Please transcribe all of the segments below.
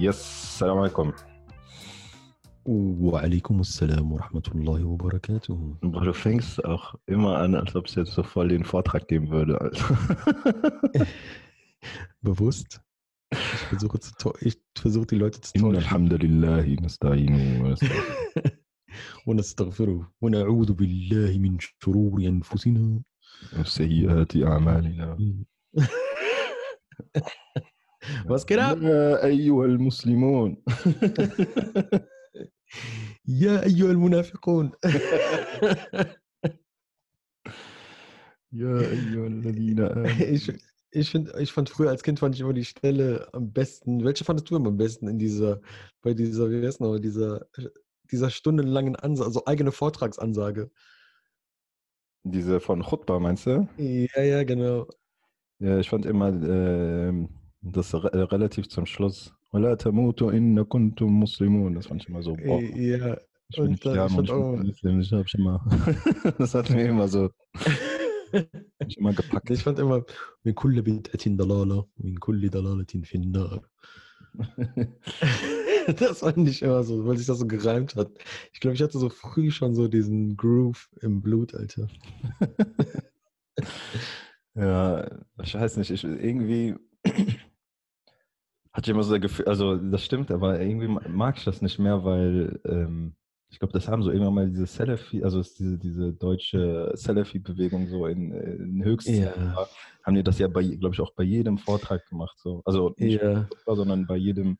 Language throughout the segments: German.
يس السلام عليكم. وعليكم السلام ورحمة الله وبركاته. بارو فينكس أخ إما أنا أصبت سوفالي نفات حكيم بودا بفوست فزوقت الحمد لله نستعين ونستغفره ونعوذ بالله من شرور أنفسنا وسيئات أعمالنا Was geht ab? يا أيها المسلمون يا أيها المنافقون يا أيها الذين آمنوا ich, ich, find, ich fand früher als Kind fand ich immer die Stelle am besten. Welche fandest du immer am besten in dieser, bei dieser, wie heißt noch, dieser, dieser stundenlangen Ansage, also eigene Vortragsansage? Diese von Khutbah, meinst du? Ja, ja, genau. Ja, ich fand immer ähm, das re relativ zum Schluss. ولا تموتوا إن كنتم مسلمون. Das fand ich immer so, boah, Ja, ich bin und nicht dann- sterben ich und fand ich bin auch- kein Muslim. Ich hab's immer, das hat mir immer so, hab ich immer gepackt. ich fand immer, من كل بدعة ضلالة ومن كل ضلالة في النار. Das fand ich immer so, weil sich das so gereimt hat. Ich glaube, ich hatte so früh schon so diesen Groove im Blut, Alter. Ja, ich weiß nicht, ich irgendwie hatte ich immer so das Gefühl, also das stimmt, aber irgendwie ma- mag ich das nicht mehr, weil ähm, ich glaube, das haben so irgendwann mal diese Salafi, also diese, diese deutsche Salafi-Bewegung so in, in Höchstzeiten Ja. haben die das ja bei, glaube ich, auch bei jedem Vortrag gemacht, so. Also nicht Ja. Khutbah, sondern bei jedem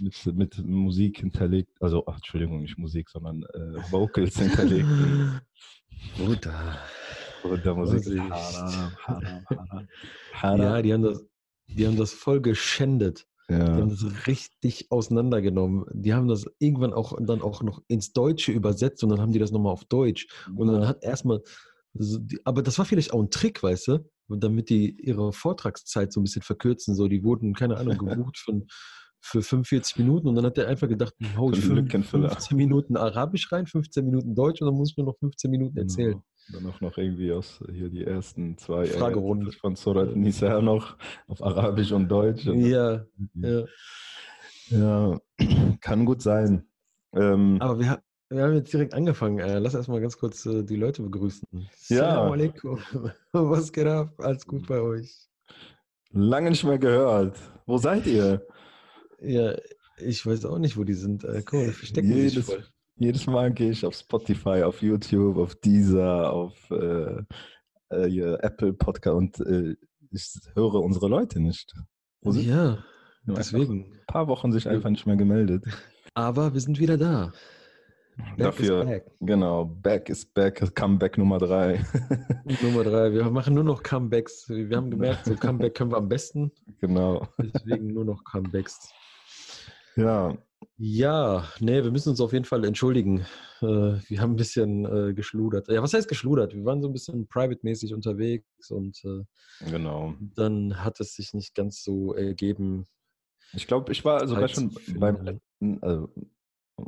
mit, mit Musik hinterlegt, also, ach, Entschuldigung, nicht Musik, sondern äh, Vocals hinterlegt. Bruder. Und der Musik haram, haram, haram. haram. Ja, die haben das, die haben das voll geschändet. Die Ja. haben das richtig auseinandergenommen. Die haben das irgendwann auch dann auch noch ins Deutsche übersetzt und dann haben die das nochmal auf Deutsch. Und dann hat erstmal, die- aber das war vielleicht auch ein Trick, weißt du, damit die ihre Vortragszeit so ein bisschen verkürzen. So, die wurden, keine Ahnung, gebucht für, für 45 Minuten und dann hat er einfach gedacht, hau ich Für einen fünf- Lückenfüller. 15 Minuten Arabisch rein, 15 Minuten Deutsch und dann muss ich nur noch 15 Minuten erzählen. Dann auch noch irgendwie aus hier die ersten zwei Fragerunde. Von Surat Nisa noch auf Arabisch und Deutsch. Und Ja, ja. ja, kann gut sein. Ähm, Aber wir, wir haben jetzt direkt angefangen. Äh, lass erstmal ganz kurz äh, die Leute begrüßen. Ja. Assalamu alaikum. Was geht ab? Alles gut bei euch? lange nicht mehr gehört. Wo seid ihr? Ja, ich weiß auch nicht, wo die sind. Äh, guck mal, die verstecken sich Jedes, voll. Jedes Mal gehe ich auf Spotify, auf YouTube, auf Deezer, auf äh, äh, Apple Podcast und äh, ich höre unsere Leute nicht. Ja, deswegen. Ein paar Wochen sich einfach nicht mehr gemeldet. Aber wir sind wieder da. Back Dafür, is back. genau, Back is Back, Comeback Nummer drei. Nummer drei. Wir machen nur noch Comebacks. Wir haben gemerkt, so Comeback können wir am besten. genau. Deswegen nur noch Comebacks. Ja, Ja, nee, wir müssen uns auf jeden Fall entschuldigen. Äh, wir haben ein bisschen äh, geschludert. Ja, was heißt geschludert? Wir waren so ein bisschen private-mäßig unterwegs und äh, genau. dann hat es sich nicht ganz so ergeben. Ich glaube, ich war sogar schon beim letzten, also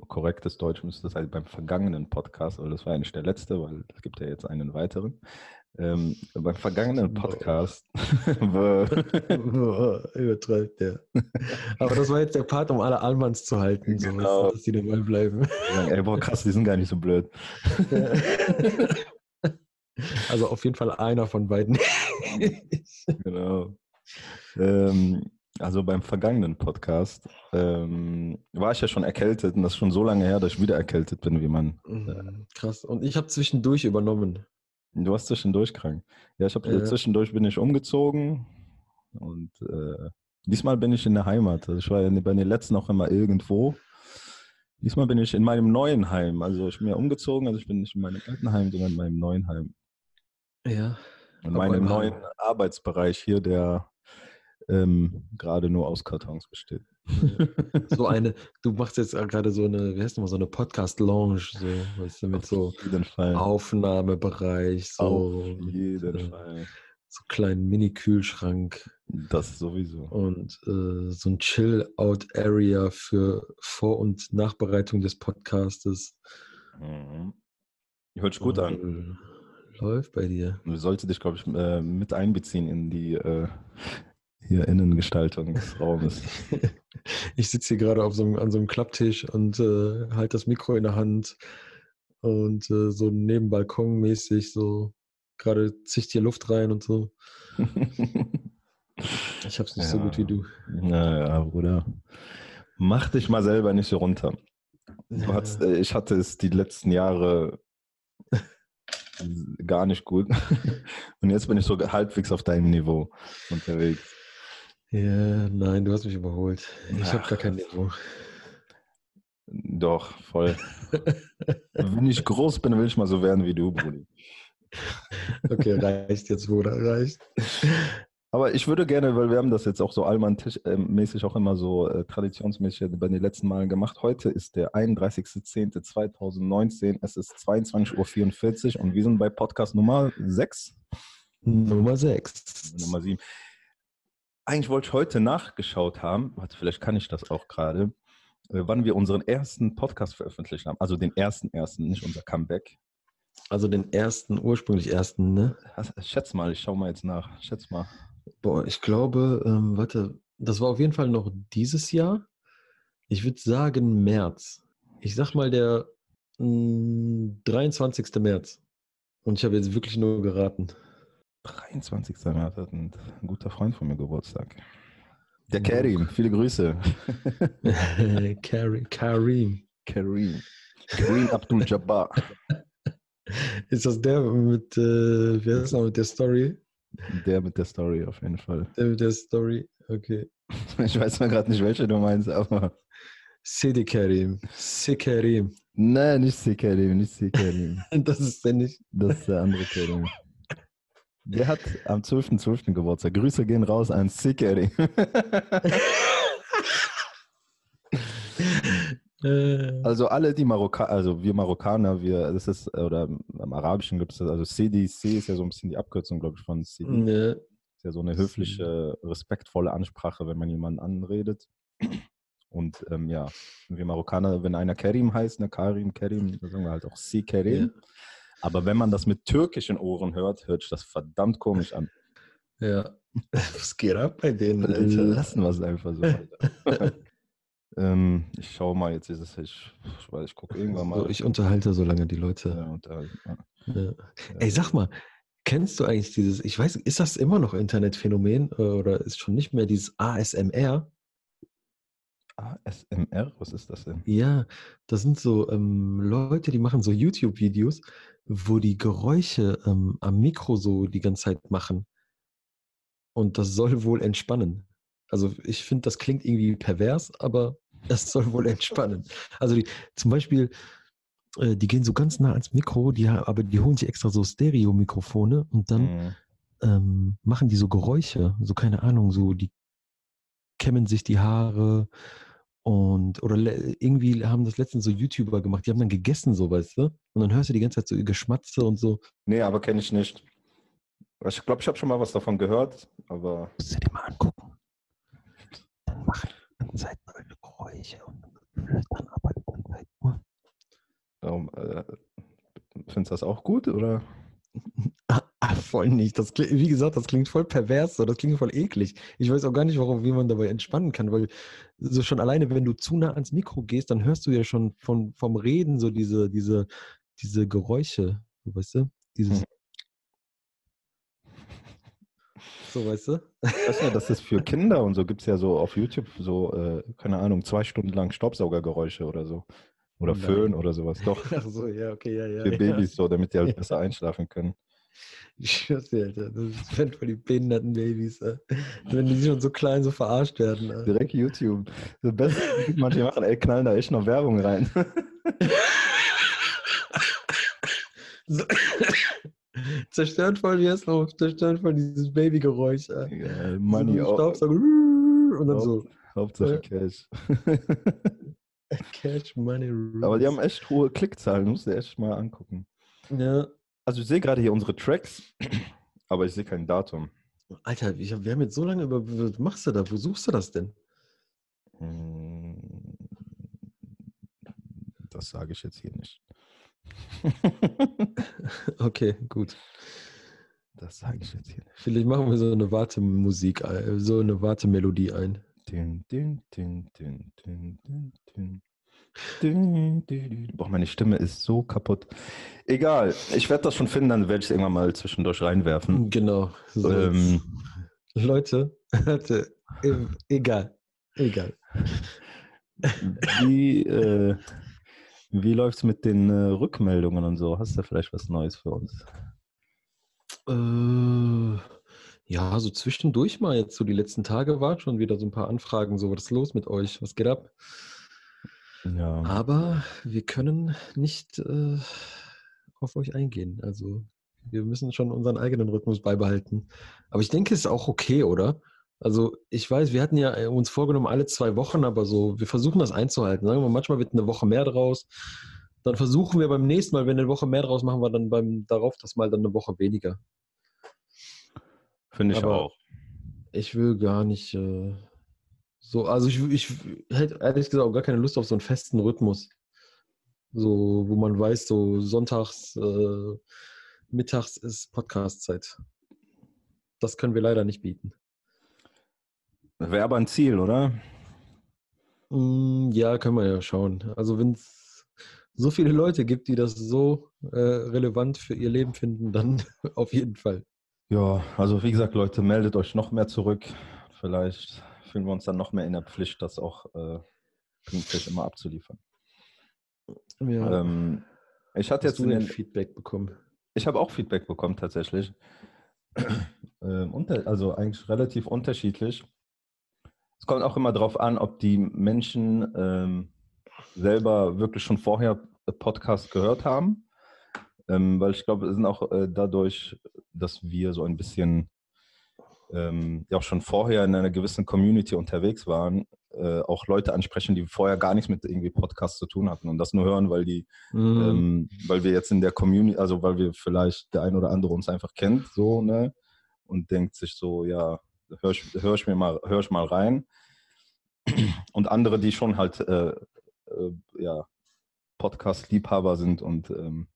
korrektes Deutsch müsste das halt beim vergangenen Podcast, weil das war nicht der letzte, weil es gibt ja jetzt einen weiteren. Ähm, beim vergangenen. Podcast Übertreibt der. Aber das war jetzt der Part, um alle Almans zu halten, so, Genau. du, dass die dabei bleiben. ey, boah, krass, die sind gar nicht so blöd. Also auf jeden Fall einer von beiden. Genau. Ähm, also beim vergangenen Podcast ähm, war ich ja schon erkältet und das ist schon so lange her, dass ich wieder erkältet bin, wie man. Mhm, Krass. Und ich habe zwischendurch übernommen. Du warst zwischendurch krank. Ja, ich habe Ja. zwischendurch bin ich umgezogen und äh, diesmal bin ich in der Heimat. Also ich war ja bei den letzten auch immer irgendwo. Diesmal bin ich in meinem neuen Heim. Also ich bin ja umgezogen, also ich bin nicht in meinem alten Heim, sondern in meinem neuen Heim. Ja. In meinem neuen. Arbeitsbereich hier, der ähm, gerade nur aus Kartons besteht. So eine, du machst jetzt gerade so eine, wie heißt nochmal, so eine Podcast-Lounge, so, weißt du, mit so. Aufnahmebereich, so, Auf jeden äh, Fall. so kleinen Mini-Kühlschrank Das sowieso. und äh, so ein Chill-Out-Area für Vor- und Nachbereitung des Podcastes. Mhm. Hört sich gut an. an. Läuft bei dir. Du solltest dich, glaube ich, äh, mit einbeziehen in die, äh, Hier Innengestaltung des Raumes. Ich sitze hier gerade auf so einem, an so einem Klapptisch und äh, halte das Mikro in der Hand und äh, so neben Balkon mäßig so gerade zicht hier Luft rein und so. Ich hab's nicht so Ja. gut wie du. Naja, Bruder. Mach dich mal selber nicht so runter. Du hattest, äh, ich hatte es die letzten Jahre gar nicht gut. Und jetzt bin ich so halbwegs auf deinem Niveau unterwegs. Ja, nein, du hast mich überholt. Ich habe gar kein Niveau. Doch, voll. Wenn ich groß bin, will ich mal so werden wie du, Brudi. Okay, reicht jetzt, Bruder, reicht. Aber ich würde gerne, weil wir haben das jetzt auch so Allmann-mäßig auch immer so äh, traditionsmäßig bei den letzten Malen gemacht. Heute ist der 31.10.2019. Es ist 22.44 Uhr und wir sind bei Podcast Nummer 6. Nummer 6. Nummer 7. Eigentlich wollte ich heute nachgeschaut haben, warte, vielleicht kann ich das auch gerade, äh, wann wir unseren ersten Podcast veröffentlicht haben. Also den ersten, ersten, nicht unser Comeback. Also den ersten, ursprünglich ersten, ne? Schätz mal, ich schau mal jetzt nach. Schätz mal. Boah, ich glaube, ähm, warte, das war auf jeden Fall noch dieses Jahr. Ich würde sagen März. Ich sag mal der mh, 23. März. Und ich habe jetzt wirklich nur geraten. 23. März hat ein, guter Freund von mir Geburtstag. Der Ja. Karim, viele Grüße. Karim. Karim. Karim. Karim Abdul Jabbar. Ist das der mit, äh, wer ist noch mit der Story? Der mit der Story auf jeden Fall. Der mit der Story, okay. Ich weiß mal gerade nicht, welche du meinst, aber. Sidi Karim. Si Karim. Nein, nicht C. Karim, nicht C. Karim. Das ist der nicht. Das ist der andere Karim. Der hat am 12.12. Geburtstag. Grüße gehen raus an. Karim. Äh, Also alle die Marokkaner, also wir Marokkaner, wir, das ist, oder im Arabischen gibt es das, also CDC ist ja so ein bisschen die Abkürzung, glaube ich, von CD. ne, Ist ja so eine höfliche, respektvolle Ansprache, wenn man jemanden anredet. Und ähm, ja, wir Marokkaner, wenn einer Kerim heißt, ne, Karim, Kerim, dann sagen wir halt auch Si Kerim. Aber wenn man das mit türkischen Ohren hört, hört sich das verdammt komisch an. ja. Was geht ab bei denen, Alter? Lassen wir es einfach so. Alter. ähm, ich schaue mal, jetzt ist es, ich, ich weiß, ich gucke irgendwann mal. So, ich unterhalte so lange die Leute. ja, unterhalten, ja. Ja. Ey, sag mal, kennst du eigentlich dieses, ich weiß, ist das immer noch Internetphänomen äh, oder ist schon nicht mehr dieses ASMR? ASMR, was ist das denn? Ja, das sind so ähm, Leute, die machen so YouTube-Videos, wo die Geräusche ähm, am Mikro so die ganze Zeit machen. Und das soll wohl entspannen. Also ich finde, das klingt irgendwie pervers, aber das soll wohl entspannen. Also die, zum Beispiel, äh, die gehen so ganz nah ans Mikro, die, aber die holen sich extra so Stereo-Mikrofone und dann Mhm. ähm, machen die so Geräusche, so keine Ahnung, so die kämmen sich die Haare und oder irgendwie haben das letztens so YouTuber gemacht, die haben dann gegessen, so weißt du? Und dann hörst du die ganze Zeit so Geschmatze und so. Nee, aber kenne ich nicht. Ich glaube, ich habe schon mal was davon gehört, aber Musst du dir mal angucken. Dann machen ganze Zeit neue Geräusche und flüstern aber die ganze Zeit nur. ähm, äh, findest du das auch gut? Oder? Ah, voll nicht. Das klingt, wie gesagt, das klingt voll pervers, so. das klingt voll eklig. Ich weiß auch gar nicht, warum, wie man dabei entspannen kann, weil so schon alleine, wenn du zu nah ans Mikro gehst, dann hörst du ja schon von, vom Reden so diese, diese, diese Geräusche, so, weißt du? Dieses. Hm. So, weißt du? Weißt du, das ist für Kinder und so gibt es ja so auf YouTube so, äh, keine Ahnung, zwei Stunden lang Staubsaugergeräusche oder so. Oder Nein. Föhn oder sowas. Doch, Ach so, ja, okay, ja, ja. für ja. Babys so, damit die halt Ja. besser einschlafen können. Ich Alter. Das ist wenn für die behinderten Babys, äh. wenn die schon so klein so verarscht werden. Äh. Direkt YouTube. Das Beste, was manche machen, ey, knallen da echt noch Werbung rein. So. Zerstört voll, wie heißt noch? Zerstört voll dieses Babygeräusch. Äh. Ja, So Money auch. Staubsauger. Und dann so. Hauptsache Ja. Cash. Catch Money Rules. Aber die haben echt hohe Klickzahlen, musst du echt mal angucken. Ja. Also ich sehe gerade hier unsere Tracks, aber ich sehe kein Datum. Alter, ich wir haben jetzt so lange über. Was machst du da? Wo suchst du das denn? Hm, Das sage ich jetzt hier nicht. Okay, gut. Das sage ich jetzt hier nicht. Vielleicht machen wir so eine Wartemusik, äh, so eine Wartemelodie ein. Dün, dün, dün, dün. Dün, dün, dün. Boah, meine Stimme ist so kaputt. Egal, ich werde das schon finden, dann werde ich es irgendwann mal zwischendurch reinwerfen. Genau. So Ähm, Leute, warte, e- egal, egal. wie äh, wie läuft es mit den äh, Rückmeldungen und so? Hast du vielleicht was Neues für uns? Äh, ja, so zwischendurch mal jetzt so die letzten Tage waren schon wieder so ein paar Anfragen, so was ist los mit euch, was geht ab? Ja. Aber wir können nicht äh, auf euch eingehen. Also wir müssen schon unseren eigenen Rhythmus beibehalten. Aber ich denke, es ist auch okay, oder? Also ich weiß, wir hatten ja äh, uns vorgenommen alle zwei Wochen, aber so, wir versuchen das einzuhalten. Sagen wir, mal, manchmal wird eine Woche mehr draus. Dann versuchen wir beim nächsten Mal, wenn eine Woche mehr draus, machen wir dann beim darauf das Mal dann eine Woche weniger. Finde ich aber- auch. Ich will gar nicht äh, so, also ich, ich hätte ehrlich gesagt auch gar keine Lust auf so einen festen Rhythmus. So, wo man weiß, so sonntags, äh, mittags ist Podcast-Zeit. Das können wir leider nicht bieten. Wäre aber ein Ziel, oder? Mm, ja, können wir ja schauen. Also wenn es so viele Leute gibt, die das so äh, relevant für ihr Leben finden, dann auf jeden Fall. Ja, also wie gesagt, Leute, meldet euch noch mehr zurück. Vielleicht fühlen wir uns dann noch mehr in der Pflicht, das auch äh, pünktlich immer abzuliefern. Ja. Ähm, ich hatte Hast jetzt du denn den, Feedback bekommen? ich habe auch Feedback bekommen tatsächlich. ähm, unter, also eigentlich relativ unterschiedlich. Es kommt auch immer darauf an, ob die Menschen ähm, selber wirklich schon vorher Podcast gehört haben. Ähm, weil ich glaube, es sind auch äh, dadurch, dass wir so ein bisschen ähm, ja auch schon vorher in einer gewissen Community unterwegs waren, äh, auch Leute ansprechen, die vorher gar nichts mit irgendwie Podcasts zu tun hatten und das nur hören, weil die Mhm. ähm, weil wir jetzt in der Community, also weil wir vielleicht der ein oder andere uns einfach kennt, so, ne? Und denkt sich so, ja, hör ich, hör ich mir mal, hör ich mal rein. Und andere, die schon halt, äh, äh, ja, Podcast-Liebhaber sind und ähm,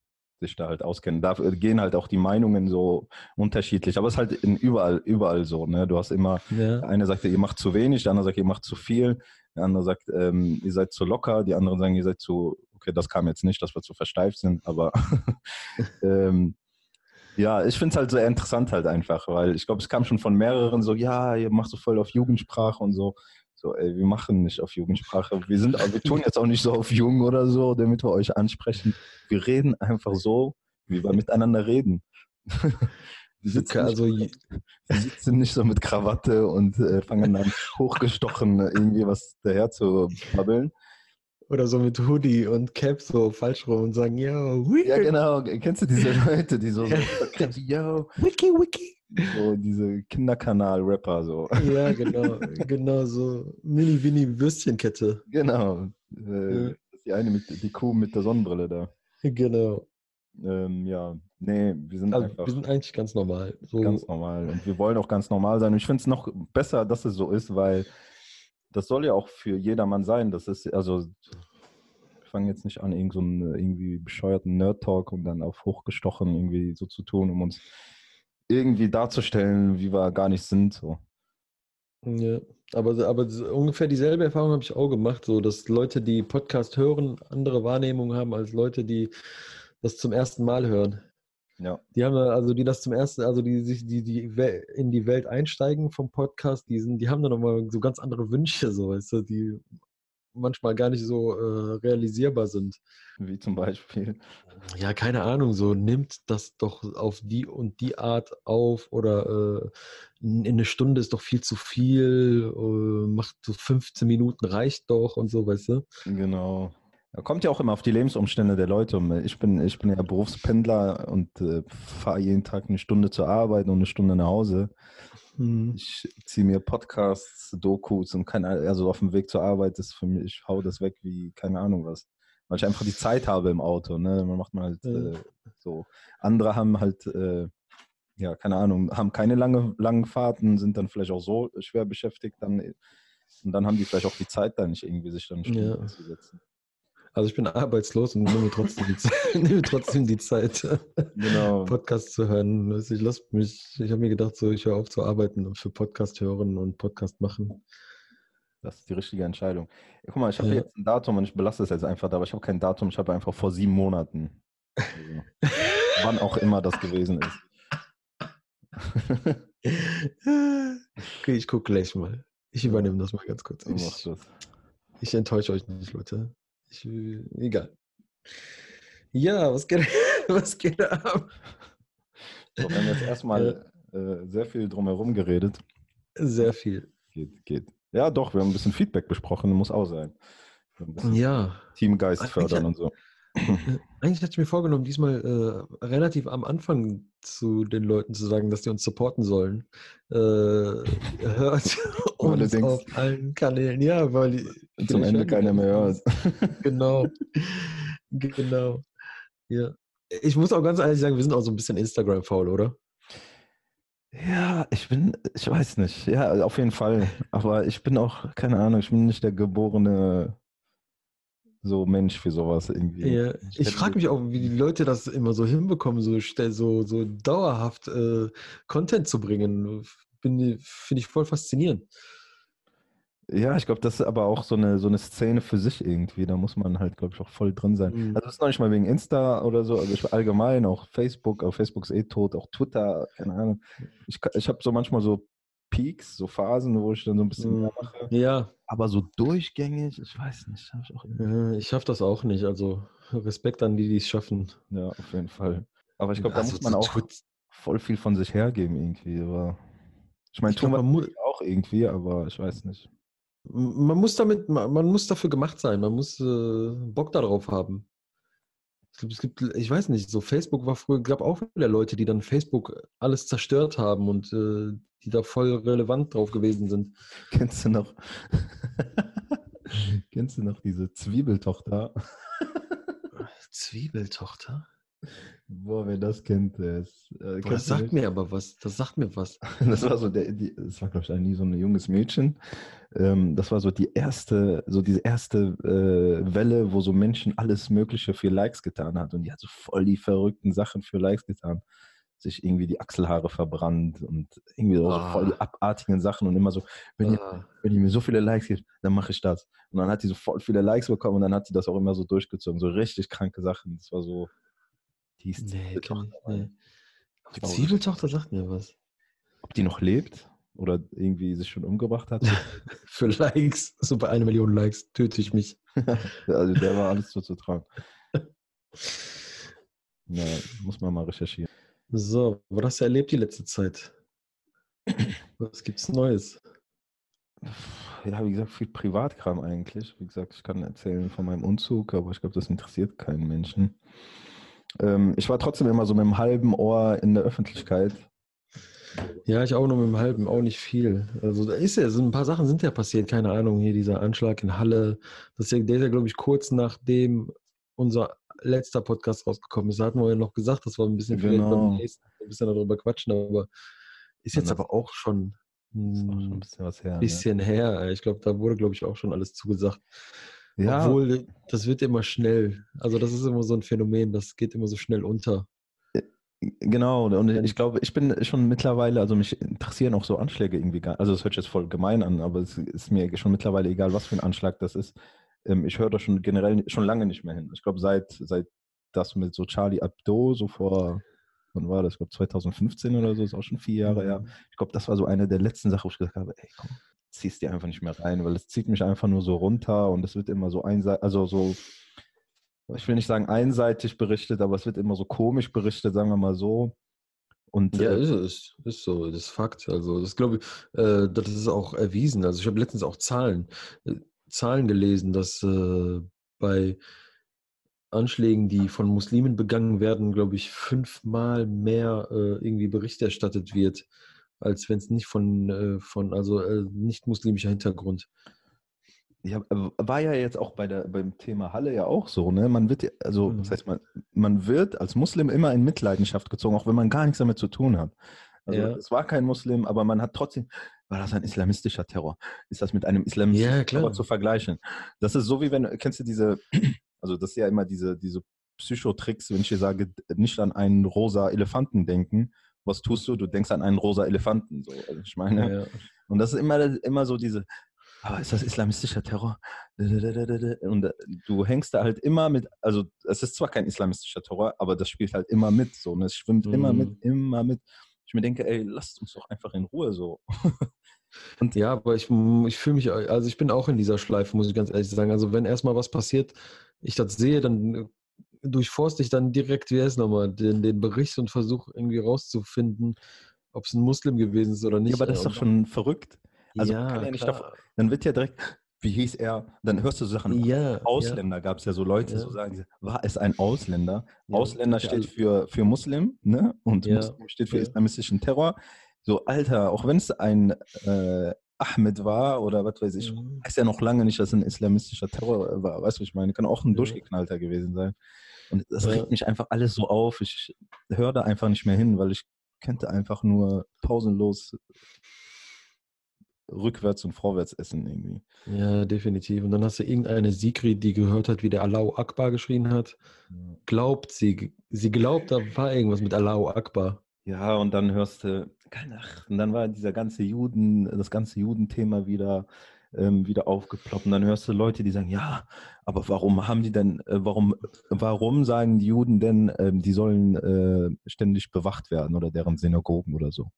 sich da halt auskennen. Da gehen halt auch die Meinungen so unterschiedlich. Aber es ist halt in überall, überall so, ne? Du hast immer, ja. der eine sagt, ihr macht zu wenig, der andere sagt, ihr macht zu viel, der andere sagt, ähm, ihr seid zu locker, die anderen sagen, ihr seid zu, okay, das kam jetzt nicht, dass wir zu versteift sind, aber ähm, ja, ich finde es halt sehr interessant halt einfach, weil ich glaube, es kam schon von mehreren so, ja, ihr macht so voll auf Jugendsprache und so. So, ey, wir machen nicht auf Jugendsprache. Wir sind, wir tun jetzt auch nicht so auf Jung oder so, damit wir euch ansprechen. Wir reden einfach so, wie wir miteinander reden. Wir sitzen, Also, nicht, sitzen nicht so mit Krawatte und äh, fangen dann hochgestochen irgendwie was daher zu babbeln. Oder so mit Hoodie und Cap so falsch rum und sagen, yo, wiki, Ja, genau. Kennst du diese Leute, die so, so yo, wiki, wiki. So diese Kinderkanal-Rapper so. Ja, genau, genau so Mini-Winnie-Würstchenkette. Genau. Äh, Ja. das ist die eine mit die Kuh mit der Sonnenbrille da. Genau. Ähm, ja, nee, wir sind Also, einfach wir sind eigentlich ganz normal. So, ganz normal und wir wollen auch ganz normal sein. Und ich finde es noch besser, dass es so ist, weil das soll ja auch für jedermann sein. Das ist also wir fangen jetzt nicht an, irgend so einen irgendwie bescheuerten Nerd-Talk und dann auf hochgestochen irgendwie so zu tun, um uns irgendwie darzustellen, wie wir gar nicht sind. So. Ja, aber, aber ungefähr dieselbe Erfahrung habe ich auch gemacht, so dass Leute, die Podcast hören, andere Wahrnehmungen haben als Leute, die das zum ersten Mal hören. Ja. Die haben also die das zum ersten, also die sich die die in die Welt einsteigen vom Podcast, die sind, die haben dann nochmal so ganz andere Wünsche, so weißt du, die manchmal gar nicht so äh, realisierbar sind. Wie zum Beispiel. Ja, keine Ahnung, so nimmt das doch auf die und die Art auf oder äh, in in eine Stunde ist doch viel zu viel, äh, macht so 15 Minuten reicht doch und so, weißt du? Genau. Kommt ja auch immer auf die Lebensumstände der Leute. Ich bin, ich bin ja Berufspendler und äh, fahre jeden Tag eine Stunde zur Arbeit und eine Stunde nach Hause. Hm. Ich ziehe mir Podcasts, Dokus und keine Ahnung, also auf dem Weg zur Arbeit ist für mich, ich hau das weg wie keine Ahnung was. Weil ich einfach die Zeit habe im Auto, ne? Man macht man halt Ja. äh, so. Andere haben halt, äh, ja, keine Ahnung, haben keine lange, langen Fahrten, sind dann vielleicht auch so schwer beschäftigt dann. Und dann haben die vielleicht auch die Zeit da nicht irgendwie, sich dann Ja. zu setzen. Also ich bin arbeitslos und nehme trotzdem die Zeit, nehme trotzdem die Zeit Genau. Podcast zu hören. Also ich lasse mich, ich habe mir gedacht, so ich höre auf zu arbeiten und für Podcast hören und Podcast machen. Das ist die richtige Entscheidung. Guck mal, ich habe Ja. jetzt ein Datum und ich belasse es jetzt einfach da, aber ich habe kein Datum, ich habe einfach vor sieben Monaten. Also, wann auch immer das gewesen ist. Okay, ich gucke gleich mal. Ich übernehme das mal ganz kurz. Ich, ich enttäusche euch nicht, Leute. Ich, äh, egal. Ja, was geht, was geht ab? So, wir haben jetzt erstmal äh, sehr viel drumherum geredet. Sehr viel. Geht, geht. Ja, doch, wir haben ein bisschen Feedback besprochen, muss auch sein. Ja, Teamgeist fördern und so. eigentlich hatte ich mir vorgenommen, diesmal äh, relativ am Anfang zu den Leuten zu sagen, dass die uns supporten sollen. Äh, hört Uns denkst- auf allen Kanälen. Ja, weil Zum Ende keiner mehr hört. Genau. genau. Ja. Ich muss auch ganz ehrlich sagen, wir sind auch so ein bisschen Instagram-faul, oder? Ja, ich bin, ich weiß nicht. Ja, auf jeden Fall. Aber ich bin auch, keine Ahnung, ich bin nicht der geborene so Mensch für sowas irgendwie. Ja, Ich ich frage mich auch, wie die Leute das immer so hinbekommen, so, so, so dauerhaft äh, Content zu bringen. Finde ich voll faszinierend. Ja, ich glaube, das ist aber auch so eine, so eine Szene für sich irgendwie. Da muss man halt, glaube ich, auch voll drin sein. Mhm. Also das ist noch nicht mal wegen Insta oder so, also ich allgemein auch Facebook, auch Facebook ist eh tot, auch Twitter, keine Ahnung. Ich, ich habe so manchmal so Peaks, so Phasen, wo ich dann so ein bisschen Mhm. mehr mache. Ja, Aber so durchgängig, ich weiß nicht, habe ich auch irgendwie. ich schaffe das auch nicht. Also Respekt an die, die es schaffen. Ja, auf jeden Fall. Aber ich glaube, da Also muss man auch voll viel von sich hergeben irgendwie. Aber ich meine, Ich glaub, auch irgendwie, aber ich weiß nicht. Man muss damit, man muss dafür gemacht sein. Man muss äh, Bock darauf haben. Es gibt, es gibt, ich weiß nicht, so Facebook war früher, gab auch wieder Leute, die dann Facebook alles zerstört haben und äh, die da voll relevant drauf gewesen sind. Kennst du noch? Kennst du noch diese Zwiebeltochter? Zwiebeltochter? Boah, wer das kennt, der ist. Äh, Boah, das sagt nicht? mir aber was. Das sagt mir was. Das war so der, die, das war, glaube ich, nie so ein junges Mädchen. Ähm, das war so die erste, so diese erste äh, Welle, wo so Menschen alles Mögliche für Likes getan hat. Und die hat so voll die verrückten Sachen für Likes getan. Sich irgendwie die Achselhaare verbrannt und irgendwie so, Ah. so voll die abartigen Sachen und immer so, wenn ihr, Ah, wenn ihr mir so viele Likes gibt, dann mache ich das. Und dann hat die so voll viele Likes bekommen und dann hat sie das auch immer so durchgezogen. So richtig kranke Sachen. Das war so. Die ist nee, ich, nee. Zwiebeltochter sagt mir was. Ob die noch lebt oder irgendwie sich schon umgebracht hat. Für Likes, so bei einer Million Likes töte ich mich. Also der war alles zuzutrauen. Ja, muss man mal recherchieren. So, was hast du erlebt die letzte Zeit? Was gibt's Neues? Ja, wie gesagt, viel Privatkram eigentlich. Wie gesagt, ich kann erzählen von meinem Umzug, aber ich glaube, das interessiert keinen Menschen. Ähm, ich war trotzdem immer so mit einem halben Ohr in der Öffentlichkeit. Ja, ich auch nur mit dem halben, auch nicht viel. Also da ist ja, so ein paar Sachen sind ja passiert, keine Ahnung, hier dieser Anschlag in Halle. Das ist ja, der ist ja, glaube ich, kurz nachdem unser letzter Podcast rausgekommen ist. Da hatten wir ja noch gesagt, dass wir ein bisschen vielleicht Genau. beim nächsten ein bisschen darüber quatschen, aber ist jetzt aber auch schon Das ein bisschen was her. bisschen her. Ich glaube, da wurde, glaube ich, auch schon alles zugesagt. Ne? Ja, Obwohl, das wird immer schnell. Also das ist immer so ein Phänomen, das geht immer so schnell unter. Genau, und ich glaube, ich bin schon mittlerweile, also mich interessieren auch so Anschläge irgendwie gar Also es hört sich jetzt voll gemein an, aber es ist mir schon mittlerweile egal, was für ein Anschlag das ist. Ähm, Ich höre da schon generell schon lange nicht mehr hin. Ich glaube, seit, seit das mit so Charlie Hebdo, so vor, wann war das? Ich glaube 2015 oder so, ist auch schon vier Jahre her. Ich glaube, das war so eine der letzten Sachen, wo ich gesagt habe, ey, komm, ziehst dir einfach nicht mehr rein, weil es zieht mich einfach nur so runter und es wird immer so einseitig, also so, ich will nicht sagen einseitig berichtet, aber es wird immer so komisch berichtet, sagen wir mal so. Und Ja, äh, ist, ist, ist so, das ist Fakt. Also das glaube ich, äh, das ist auch erwiesen. Also ich habe letztens auch Zahlen, äh, Zahlen gelesen, dass äh, bei Anschlägen, die von Muslimen begangen werden, glaube ich, fünfmal mehr äh, irgendwie Bericht erstattet wird, als wenn es nicht von, äh, von also äh, nicht muslimischer Hintergrund. Ja, war ja jetzt auch bei der, beim Thema Halle ja auch so, ne? Man wird, also, Mhm. das heißt, man, man wird als Muslim immer in Mitleidenschaft gezogen, auch wenn man gar nichts damit zu tun hat. Also, Ja. es war kein Muslim, aber man hat trotzdem, war das ein islamistischer Terror? Ist das mit einem islamistischen Ja. Terror zu vergleichen? Das ist so wie wenn, kennst du diese, Also das ist ja immer diese, diese Psychotricks, wenn ich dir sage, nicht an einen rosa Elefanten denken. Was tust du? Du denkst an einen rosa Elefanten. So. Also ich meine, Ja. und das ist immer, immer so diese, ah, ist das islamistischer Terror? Und äh, du hängst da halt immer mit, also es ist zwar kein islamistischer Terror, aber das spielt halt immer mit. So, ne? Es schwimmt immer Mhm. mit, immer mit. Ich mir denke, ey, lasst uns doch einfach in Ruhe so. Ja, aber ich, ich fühle mich, also ich bin auch in dieser Schleife, muss ich ganz ehrlich sagen. Also wenn erstmal was passiert, ich das sehe, dann äh, durchforste ich dann direkt, wie heißt nochmal, den, den Bericht und versuche irgendwie rauszufinden, ob es ein Muslim gewesen ist oder nicht. Ja, aber das ist doch schon verrückt. Also ja nicht klar. Dann wird ja direkt, wie hieß er? Dann hörst du Sachen. Ja, Ausländer gab es ja so Leute, Ja. so sagen, war es ein Ausländer? Ja, Ausländer ja, steht für, für Muslim, ne? Und Ja, Muslim steht für ja. islamistischen Terror. So, Alter, auch wenn es ein äh, Ahmed war oder was weiß ich. Mhm. heißt ja noch lange nicht, dass ein islamistischer Terror war. Weißt du, was ich meine? Kann auch ein Ja. durchgeknallter gewesen sein. Und das regt mich einfach alles so auf. Ich höre da einfach nicht mehr hin, weil ich könnte einfach nur pausenlos rückwärts und vorwärts essen irgendwie. ja, definitiv. Und dann hast du irgendeine Sigrid, die gehört hat, wie der Allahu Akbar geschrien hat. Glaubt sie, sie glaubt, da war irgendwas mit Allahu Akbar. Ja, und dann hörst du, keine Ach, und dann war dieser ganze Juden, das ganze Judenthema wieder, ähm, wieder aufgeploppt. Und dann hörst du Leute, die sagen, ja, aber warum haben die denn, äh, warum, warum sagen die Juden denn, ähm, die sollen äh, ständig bewacht werden oder deren Synagogen oder so?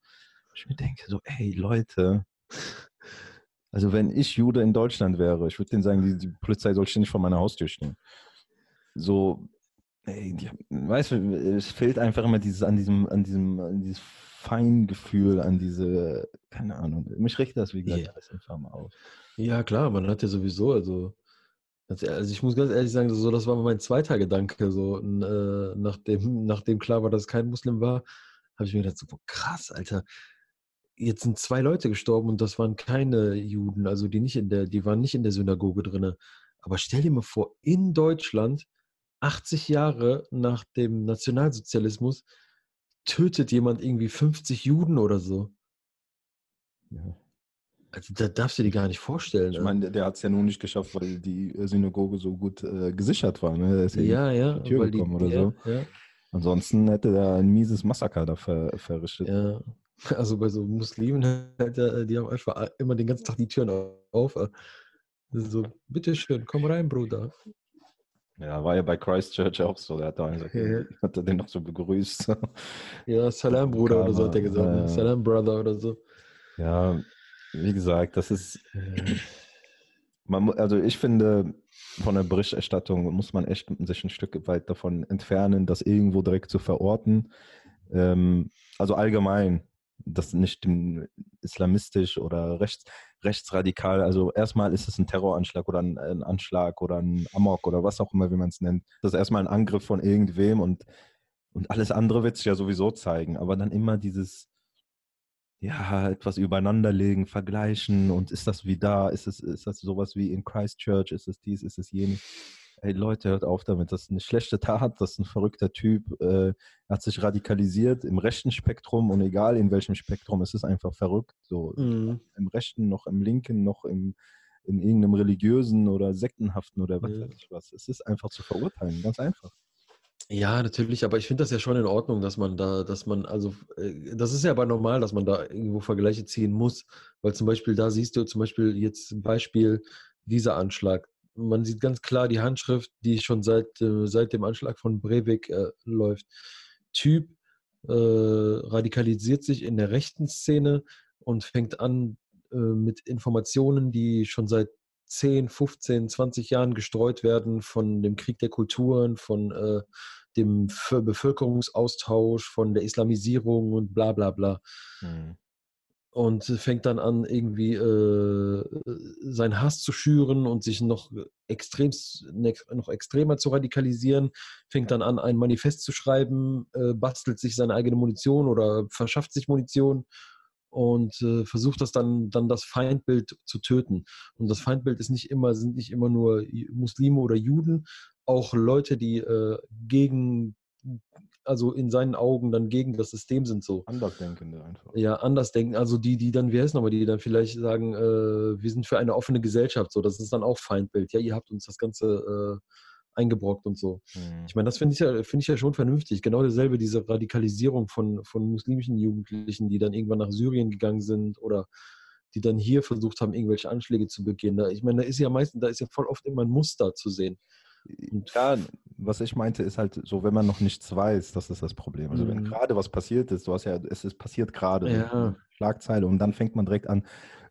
Ich mir denke so, ey Leute, also wenn ich Jude in Deutschland wäre, ich würde denen sagen, die, die Polizei soll ständig vor meiner Haustür stehen. So, ey, die, weißt du, es fehlt einfach immer dieses, an diesem, an diesem, an dieses Feingefühl, an diese, keine Ahnung. Mich regt das, wie gesagt, Ja. alles einfach mal auf. Ja, klar, man hat ja sowieso, also, also ich muss ganz ehrlich sagen, so, das war mein zweiter Gedanke, so, äh, nachdem, nachdem klar war, dass es kein Muslim war, habe ich mir gedacht, so, boah, krass, Alter, jetzt sind zwei Leute gestorben und das waren keine Juden, also die nicht in der, die waren nicht in der Synagoge drinne. Aber stell dir mal vor, in Deutschland, 80 Jahre nach dem Nationalsozialismus, tötet jemand irgendwie 50 Juden oder so. Ja. Also da darfst du dir gar nicht vorstellen. Ich ne? meine, der, der hat es ja nun nicht geschafft, weil die Synagoge so gut äh, gesichert war. Ne? Ja, Ja, ja, zur Tür weil die, gekommen oder die, so. ja, Ansonsten hätte er ein mieses Massaker da ver, verrichtet. ja. Also bei so Muslimen, die haben einfach immer den ganzen Tag die Türen auf. So, bitteschön, komm rein, Bruder. Ja, war ja bei Christchurch auch so. Der hat, da gesagt, Ja. hat er den noch so begrüßt. Ja, Salam, Bruder, oder so hat er gesagt. äh, Salam, Brother, oder so. Ja, wie gesagt, das ist, man, also ich finde, von der Berichterstattung muss man echt sich ein Stück weit davon entfernen, das irgendwo direkt zu verorten. Ähm, also allgemein, das nicht islamistisch oder rechts, rechtsradikal. Also erstmal ist es ein Terroranschlag oder ein, ein Anschlag oder ein Amok oder was auch immer, wie man es nennt. Das ist erstmal ein Angriff von irgendwem und, und alles andere wird sich ja sowieso zeigen. Aber dann immer dieses, ja, etwas übereinanderlegen, vergleichen und ist das wie da, ist es, ist das sowas wie in Christchurch, ist es dies, ist es jenes. Ey Leute, hört auf damit, das ist eine schlechte Tat, das ist ein verrückter Typ, äh, hat sich radikalisiert im rechten Spektrum und egal in welchem Spektrum, es ist einfach verrückt, so Mhm. im rechten, noch im linken, noch im, in irgendeinem religiösen oder sektenhaften oder was weiß ich was. Es ist einfach zu verurteilen, ganz einfach. Ja, natürlich, aber ich finde das ja schon in Ordnung, dass man da, dass man, also, äh, das ist ja aber normal, dass man da irgendwo Vergleiche ziehen muss, weil zum Beispiel da siehst du zum Beispiel jetzt ein Beispiel dieser Anschlag. Man sieht ganz klar die Handschrift, die schon seit, äh, seit dem Anschlag von Breivik äh, läuft. Typ äh, radikalisiert sich in der rechten Szene und fängt an äh, mit Informationen, die schon seit 10, 15, 20 Jahren gestreut werden von dem Krieg der Kulturen, von äh, dem Bevölkerungsaustausch, von der Islamisierung und bla bla bla. Und fängt dann an, irgendwie äh, seinen Hass zu schüren und sich noch, extremst, noch extremer zu radikalisieren, fängt dann an, ein Manifest zu schreiben, äh, bastelt sich seine eigene Munition oder verschafft sich Munition und äh, versucht das dann, dann das Feindbild zu töten. Und das Feindbild ist nicht immer, sind nicht immer nur Muslime oder Juden, auch Leute, die äh, gegen, also in seinen Augen dann gegen das System sind so. Andersdenkende einfach. Ja, anders denken. Also die, die dann, wie heißt nochmal, die dann vielleicht sagen, äh, wir sind für eine offene Gesellschaft, so, das ist dann auch Feindbild. Ja, ihr habt uns das Ganze äh, eingebrockt und so. Mhm. Ich meine, das finde ich, ja, finde ich ja schon vernünftig. Genau dasselbe, diese Radikalisierung von, von muslimischen Jugendlichen, die dann irgendwann nach Syrien gegangen sind oder die dann hier versucht haben, irgendwelche Anschläge zu begehen. Da- Ich meine, da ist ja meistens, da ist ja voll oft immer ein Muster zu sehen. Ja, was ich meinte, ist halt so, wenn man noch nichts weiß, das ist das Problem. Also wenn Mhm. gerade was passiert ist, du hast ja, es ist passiert gerade, Ja. Schlagzeile und dann fängt man direkt an,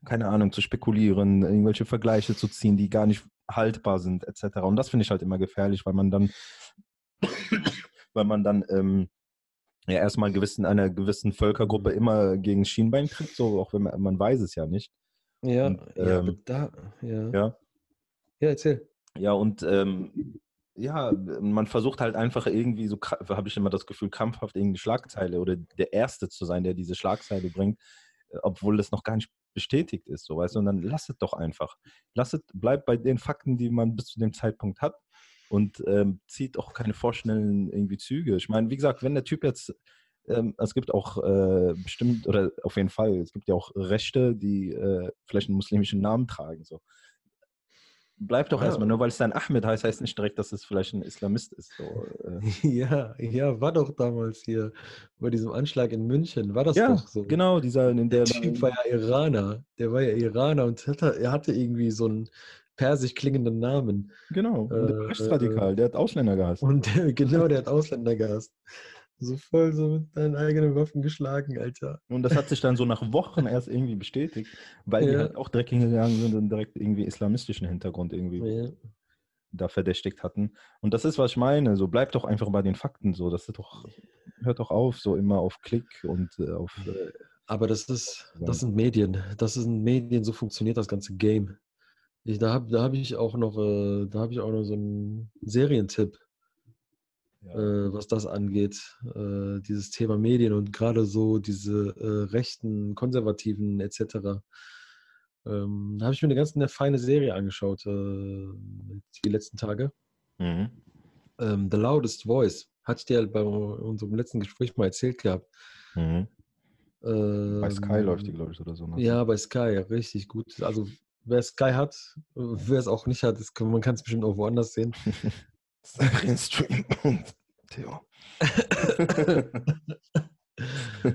keine Ahnung, zu spekulieren, irgendwelche Vergleiche zu ziehen, die gar nicht haltbar sind, etc. Und das finde ich halt immer gefährlich, weil man dann, weil man dann ähm, ja erstmal gewissen, einer gewissen Völkergruppe immer gegen das Schienbein kriegt, so auch wenn man, man weiß es ja nicht. ja, Und, ja, ähm, da, ja. Ja. Ja, erzähl. Ja, und ähm, ja, man versucht halt einfach irgendwie so, habe ich immer das Gefühl, krampfhaft irgendeine Schlagzeile oder der Erste zu sein, der diese Schlagzeile bringt, äh, obwohl das noch gar nicht bestätigt ist, so weißt du, und dann lasst doch einfach. Lasst, bleibt bei den Fakten, die man bis zu dem Zeitpunkt hat und ähm, zieht auch keine vorschnellen irgendwie Züge. Ich meine, wie gesagt, wenn der Typ jetzt, ähm, es gibt auch äh, bestimmt, oder auf jeden Fall, es gibt ja auch Rechte, die äh, vielleicht einen muslimischen Namen tragen, so. Bleib doch Ja. erstmal, nur weil es dann Ahmed heißt, heißt nicht direkt, dass es vielleicht ein Islamist ist. So, äh. Ja, ja, war doch damals hier bei diesem Anschlag in München, war das Ja, doch so. genau, dieser, in Der der, Typ war ja Iraner. Der war ja Iraner und hatte, er hatte irgendwie so einen persisch klingenden Namen. genau, und der äh, rechtsradikal, der hat Ausländer gehasst. Und der, genau, der hat Ausländer gehasst. So voll so mit deinen eigenen Waffen geschlagen, Alter. Und das hat sich dann so nach Wochen erst irgendwie bestätigt, weil die Ja. halt auch direkt hingegangen sind und direkt irgendwie islamistischen Hintergrund irgendwie Ja. da verdächtigt hatten. Und das ist, was ich meine. So bleibt doch einfach bei den Fakten so. Das ist doch, hört doch auf, so immer auf Klick und äh, auf. Äh, Aber das ist, das sind Medien. Das sind Medien, so funktioniert das ganze Game. Ich, da habe da hab ich auch noch, äh, da habe ich auch noch so einen Serientipp. Ja. äh, was das angeht, äh, dieses Thema Medien und gerade so diese äh, rechten, konservativen etc. Ähm, da habe ich mir eine ganz eine feine Serie angeschaut, äh, die letzten Tage. Mhm. Ähm, The Loudest Voice. Hatte ich dir bei unserem letzten Gespräch mal erzählt gehabt. Mhm. Bei Sky Ähm, läuft die, glaube ich, oder so. Ne? Ja, bei Sky, richtig gut. Also wer Sky hat, wer es auch nicht hat, das kann, man kann es bestimmt auch woanders sehen. Stream und Theo.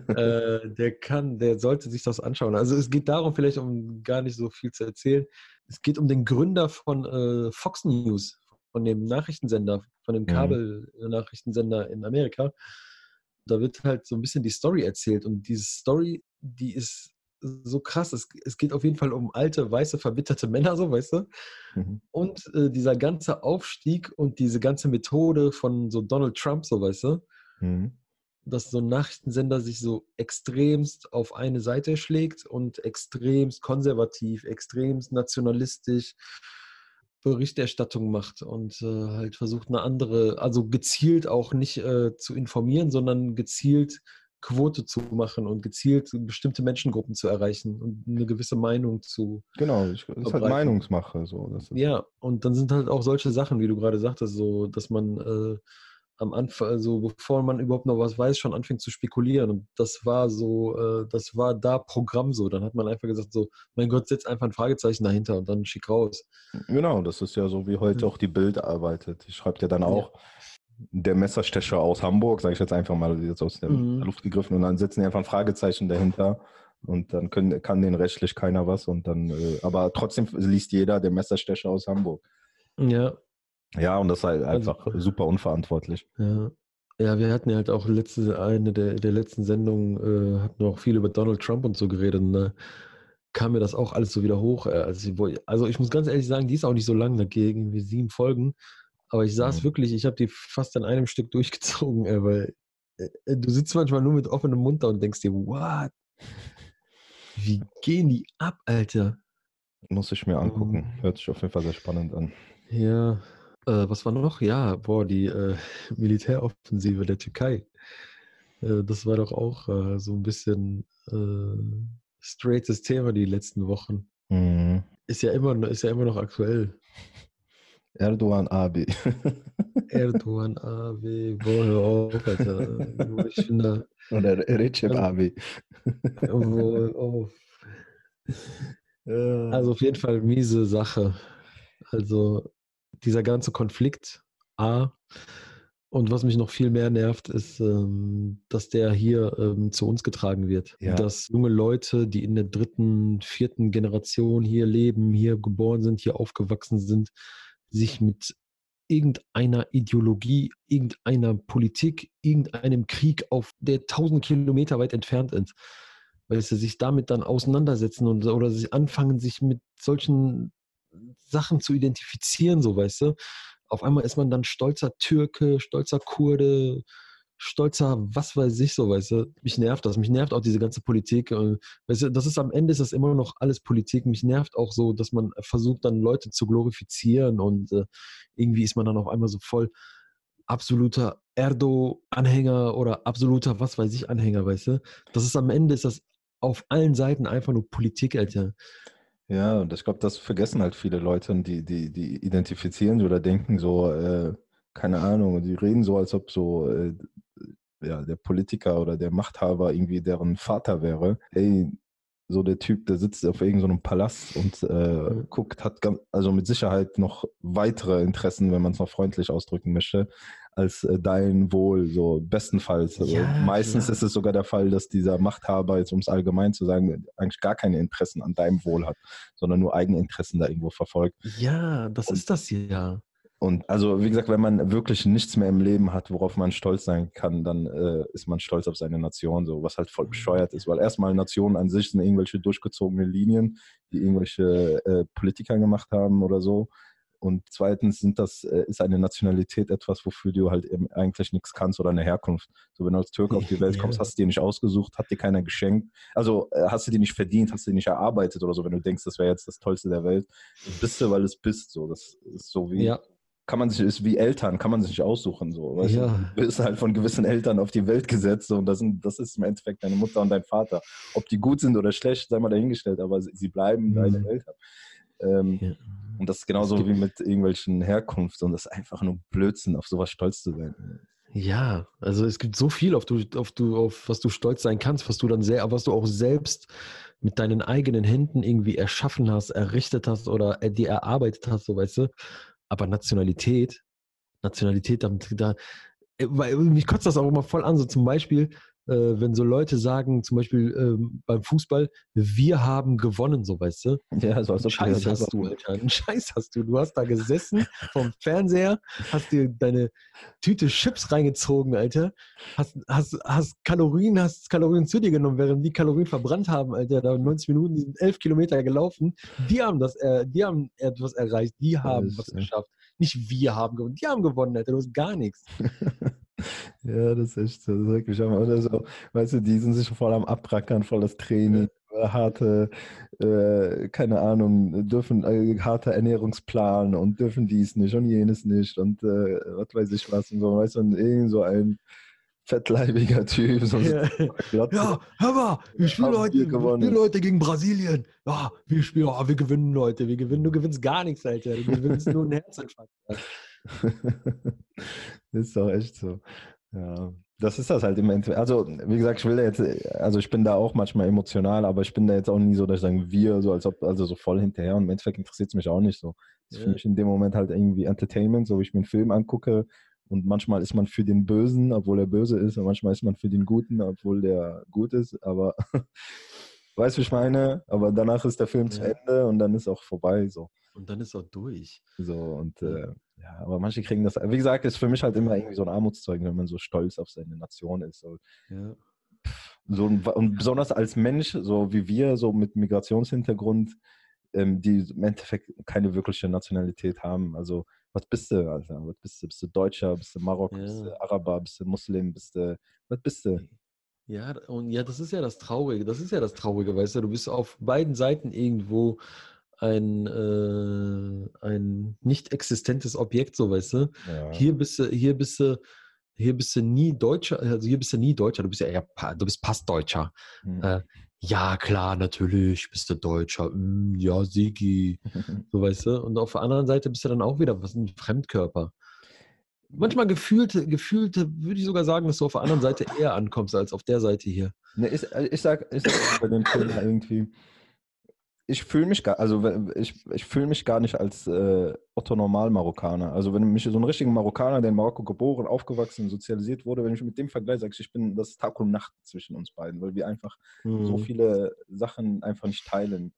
äh, der kann, der sollte sich das anschauen. Also es geht darum, vielleicht um gar nicht so viel zu erzählen. Es geht um den Gründer von äh, Fox News, von dem Nachrichtensender, von dem Mhm. Kabel-Nachrichtensender in Amerika. Da wird halt so ein bisschen die Story erzählt und diese Story, die ist so krass. Es, es geht auf jeden Fall um alte, weiße, verbitterte Männer, so weißt du. Mhm. Und äh, dieser ganze Aufstieg und diese ganze Methode von so Donald Trump, so weißt du Mhm. dass so ein Nachrichtensender sich so extremst auf eine Seite schlägt und extremst konservativ, extremst nationalistisch Berichterstattung macht und äh, halt versucht eine andere, also gezielt auch nicht äh, zu informieren, sondern gezielt Quote zu machen und gezielt bestimmte Menschengruppen zu erreichen und eine gewisse Meinung zu. Genau, ich, das ist halt. Meinungsmache. So. Das ist, Ja, und dann sind halt auch solche Sachen, wie du gerade sagtest, so, dass man äh, am Anfang, also bevor man überhaupt noch was weiß, schon anfängt zu spekulieren. Und das war so, äh, das war da Programm so. Dann hat man einfach gesagt, so, mein Gott, setz einfach ein Fragezeichen dahinter und dann schick raus. Genau, das ist ja so, wie heute Mhm. auch die Bild arbeitet. Die schreibt ja dann Ja. Der Messerstecher aus Hamburg, sage ich jetzt einfach mal, jetzt aus der Mhm. Luft gegriffen, und dann setzen die einfach ein Fragezeichen dahinter. Und dann können, kann den rechtlich keiner was. Und dann, äh, aber trotzdem liest jeder der Messerstecher aus Hamburg. Ja, Ja, und das ist halt Also- einfach super unverantwortlich. ja. Ja, wir hatten ja halt auch letzte, eine der, der letzten Sendungen, äh, hatten wir auch viel über Donald Trump und so geredet. Und da kam mir das auch alles so wieder hoch. Also, ich, also ich muss ganz ehrlich sagen, die ist auch nicht so lang dagegen, wie sieben Folgen. Aber ich saß Mhm. wirklich, ich habe die fast in einem Stück durchgezogen, äh, weil äh, du sitzt manchmal nur mit offenem Mund da und denkst dir, what? Wie gehen die ab, Alter? Muss ich mir angucken. Mhm. Hört sich auf jeden Fall sehr spannend an. Ja, äh, was war noch? Ja, boah, die äh, Militäroffensive der Türkei. Äh, das war doch auch äh, so ein bisschen äh, straightes Thema die letzten Wochen. Mhm. Ist ja immer, ist ja immer noch aktuell. Erdogan Abi. Erdogan, AW, boah, hör auf, Alter. Ich finde, Oder Recep Also- Abi. wo, auf. Also auf jeden Fall miese Sache. Also dieser ganze Konflikt A. Und was mich noch viel mehr nervt, ist, ähm, dass der hier ähm, zu uns getragen wird. Ja. Dass junge Leute, die in der dritten, vierten Generation hier leben, hier geboren sind, hier aufgewachsen sind, sich mit irgendeiner Ideologie, irgendeiner Politik, irgendeinem Krieg auf der tausend Kilometer weit entfernt ist, weil sie sich damit dann auseinandersetzen und, oder sich anfangen, sich mit solchen Sachen zu identifizieren, so weißt du. Auf einmal ist man dann stolzer Türke, stolzer Kurde, stolzer, was weiß ich so, weißt du. Mich nervt das. Mich nervt auch diese ganze Politik. äh, Weißt du, das ist am Ende ist das immer noch alles Politik. Mich nervt auch so, dass man versucht, dann Leute zu glorifizieren und äh, irgendwie ist man dann auf einmal so voll absoluter Erdo-Anhänger oder absoluter was weiß ich Anhänger, weißt du. Das ist am Ende ist das auf allen Seiten einfach nur Politik, Alter. Ja, und ich glaube, das vergessen halt viele Leute, die, die, die identifizieren oder denken so, äh, keine Ahnung, die reden so, als ob so äh, ja, der Politiker oder der Machthaber irgendwie deren Vater wäre. Ey, so der Typ, der sitzt auf irgendeinem so Palast und äh, Mhm. guckt, hat ganz, also mit Sicherheit noch weitere Interessen, wenn man es noch freundlich ausdrücken möchte, als äh, dein Wohl, so bestenfalls. Also Ja, meistens klar. ist es sogar der Fall, dass dieser Machthaber, jetzt um es allgemein zu sagen, eigentlich gar keine Interessen an deinem Wohl hat, sondern nur Eigeninteressen da irgendwo verfolgt. Ja, das Und- ist das ja. Und also, wie gesagt, wenn man wirklich nichts mehr im Leben hat, worauf man stolz sein kann, dann äh, ist man stolz auf seine Nation, so was halt voll bescheuert ist. Weil erstmal Nationen an sich sind irgendwelche durchgezogene Linien, die irgendwelche äh, Politiker gemacht haben oder so. Und zweitens sind das, äh, ist eine Nationalität etwas, wofür du halt eben eigentlich nichts kannst oder eine Herkunft. So, wenn du als Türke auf die Welt kommst, hast du dir nicht ausgesucht, hat dir keiner geschenkt. Also äh, hast du dir nicht verdient, hast du dir nicht erarbeitet oder so, wenn du denkst, das wäre jetzt das Tollste der Welt. Bist du, weil es bist. So, das ist so wie Ja, kann man sich, ist wie Eltern, kann man sich nicht aussuchen. So, weißt Ja. Du bist halt von gewissen Eltern auf die Welt gesetzt so, und das, sind, das ist im Endeffekt deine Mutter und dein Vater. Ob die gut sind oder schlecht, sei mal dahingestellt, aber sie, sie bleiben Mhm. deine Eltern. Ähm, ja. und das ist genauso wie mit irgendwelchen Herkunft und das ist einfach nur Blödsinn, auf sowas stolz zu sein. Ja, also es gibt so viel, auf, du, auf, du, auf was du stolz sein kannst, was du dann sehr, was du auch selbst mit deinen eigenen Händen irgendwie erschaffen hast, errichtet hast oder äh, dir erarbeitet hast, so weißt du. Aber Nationalität, Nationalität, damit, da, äh, weil mich kotzt das auch immer voll an, so zum Beispiel, wenn so Leute sagen, zum Beispiel ähm, beim Fußball, wir haben gewonnen, so weißt du. Ja, so als ob Scheiß hast du, Alter. Einen Scheiß hast du. Du hast da gesessen vom Fernseher, hast dir deine Tüte Chips reingezogen, Alter. Hast, hast, hast Kalorien, hast Kalorien zu dir genommen, während die Kalorien verbrannt haben, Alter. Da 90 Minuten, die sind 11 Kilometer gelaufen. Die haben das, äh, die haben etwas erreicht. Die haben was geschafft. Nicht wir haben gewonnen. Die haben gewonnen, Alter. Du hast gar nichts. Ja, das ist echt so. Das ist wirklich hammer. Oder so, weißt du, die sind sich voll am Abrackern, voll das Training, äh, harte, äh, keine Ahnung, dürfen äh, harter Ernährungsplan und dürfen dies nicht und jenes nicht und äh, was weiß ich was und so, weißt du, und irgend so ein fettleibiger Typ, so Ja. Ja, hör mal, wir spielen heute, wir spielen heute gegen Brasilien. Ja, wir spielen, ja, wir gewinnen heute. Wir gewinnen, du gewinnst gar nichts, Alter. Du gewinnst nur einen Herzinfarkt. ist doch echt so. Ja, das ist das halt im Endeffekt. Also, wie gesagt, ich will da jetzt, also ich bin da auch manchmal emotional, aber ich bin da jetzt auch nie so, dass ich sage, wir, so als ob, also so voll hinterher. Und im Endeffekt interessiert es mich auch nicht so. Das ist für mich in dem Moment halt irgendwie Entertainment, so wie ich mir einen Film angucke. Und manchmal ist man für den Bösen, obwohl er böse ist, und manchmal ist man für den Guten, obwohl der gut ist. Aber weißt du, wie ich meine? Aber danach ist der Film zu Ja. Ende und dann ist auch vorbei. So. Und dann ist er durch. So, und äh, ja, aber manche kriegen das, wie gesagt, ist für mich halt immer irgendwie so ein Armutszeugnis, wenn man so stolz auf seine Nation ist. So, Ja. so und besonders als Mensch, so wie wir, so mit Migrationshintergrund, ähm, die im Endeffekt keine wirkliche Nationalität haben. Also, was bist du, Alter? Was bist du? Bist du Deutscher? Bist du Marokko? Bist Ja. du Araber? Bist du Muslim? Bist du, was bist du? Ja, und ja, das ist ja das Traurige. Das ist ja das Traurige, weißt du. Du bist auf beiden Seiten irgendwo ein, äh, ein nicht existentes Objekt, so weißt du. Ja. Hier bist du, hier bist du, hier bist du nie Deutscher, also hier bist du nie Deutscher, du bist ja Pa- du bist Passdeutscher. Hm. Äh, ja, klar, natürlich bist du Deutscher. Mm, ja, Sigi. So weißt du. Und auf der anderen Seite bist du dann auch wieder was ein Fremdkörper. Manchmal gefühlt, gefühlt würde ich sogar sagen, dass du auf der anderen Seite eher ankommst als auf der Seite hier. Ne, ich, ich sag, ich sag bei dem Thema irgendwie, ich fühle mich gar, also ich, ich fühle mich gar nicht als äh, Otto Normal Marokkaner. Also wenn mich so ein richtiger Marokkaner, der in Marokko geboren, aufgewachsen, sozialisiert wurde, wenn ich mit dem vergleiche, sage ich, ich bin das Tag und Nacht zwischen uns beiden, weil wir einfach mhm. so viele Sachen einfach nicht teilen.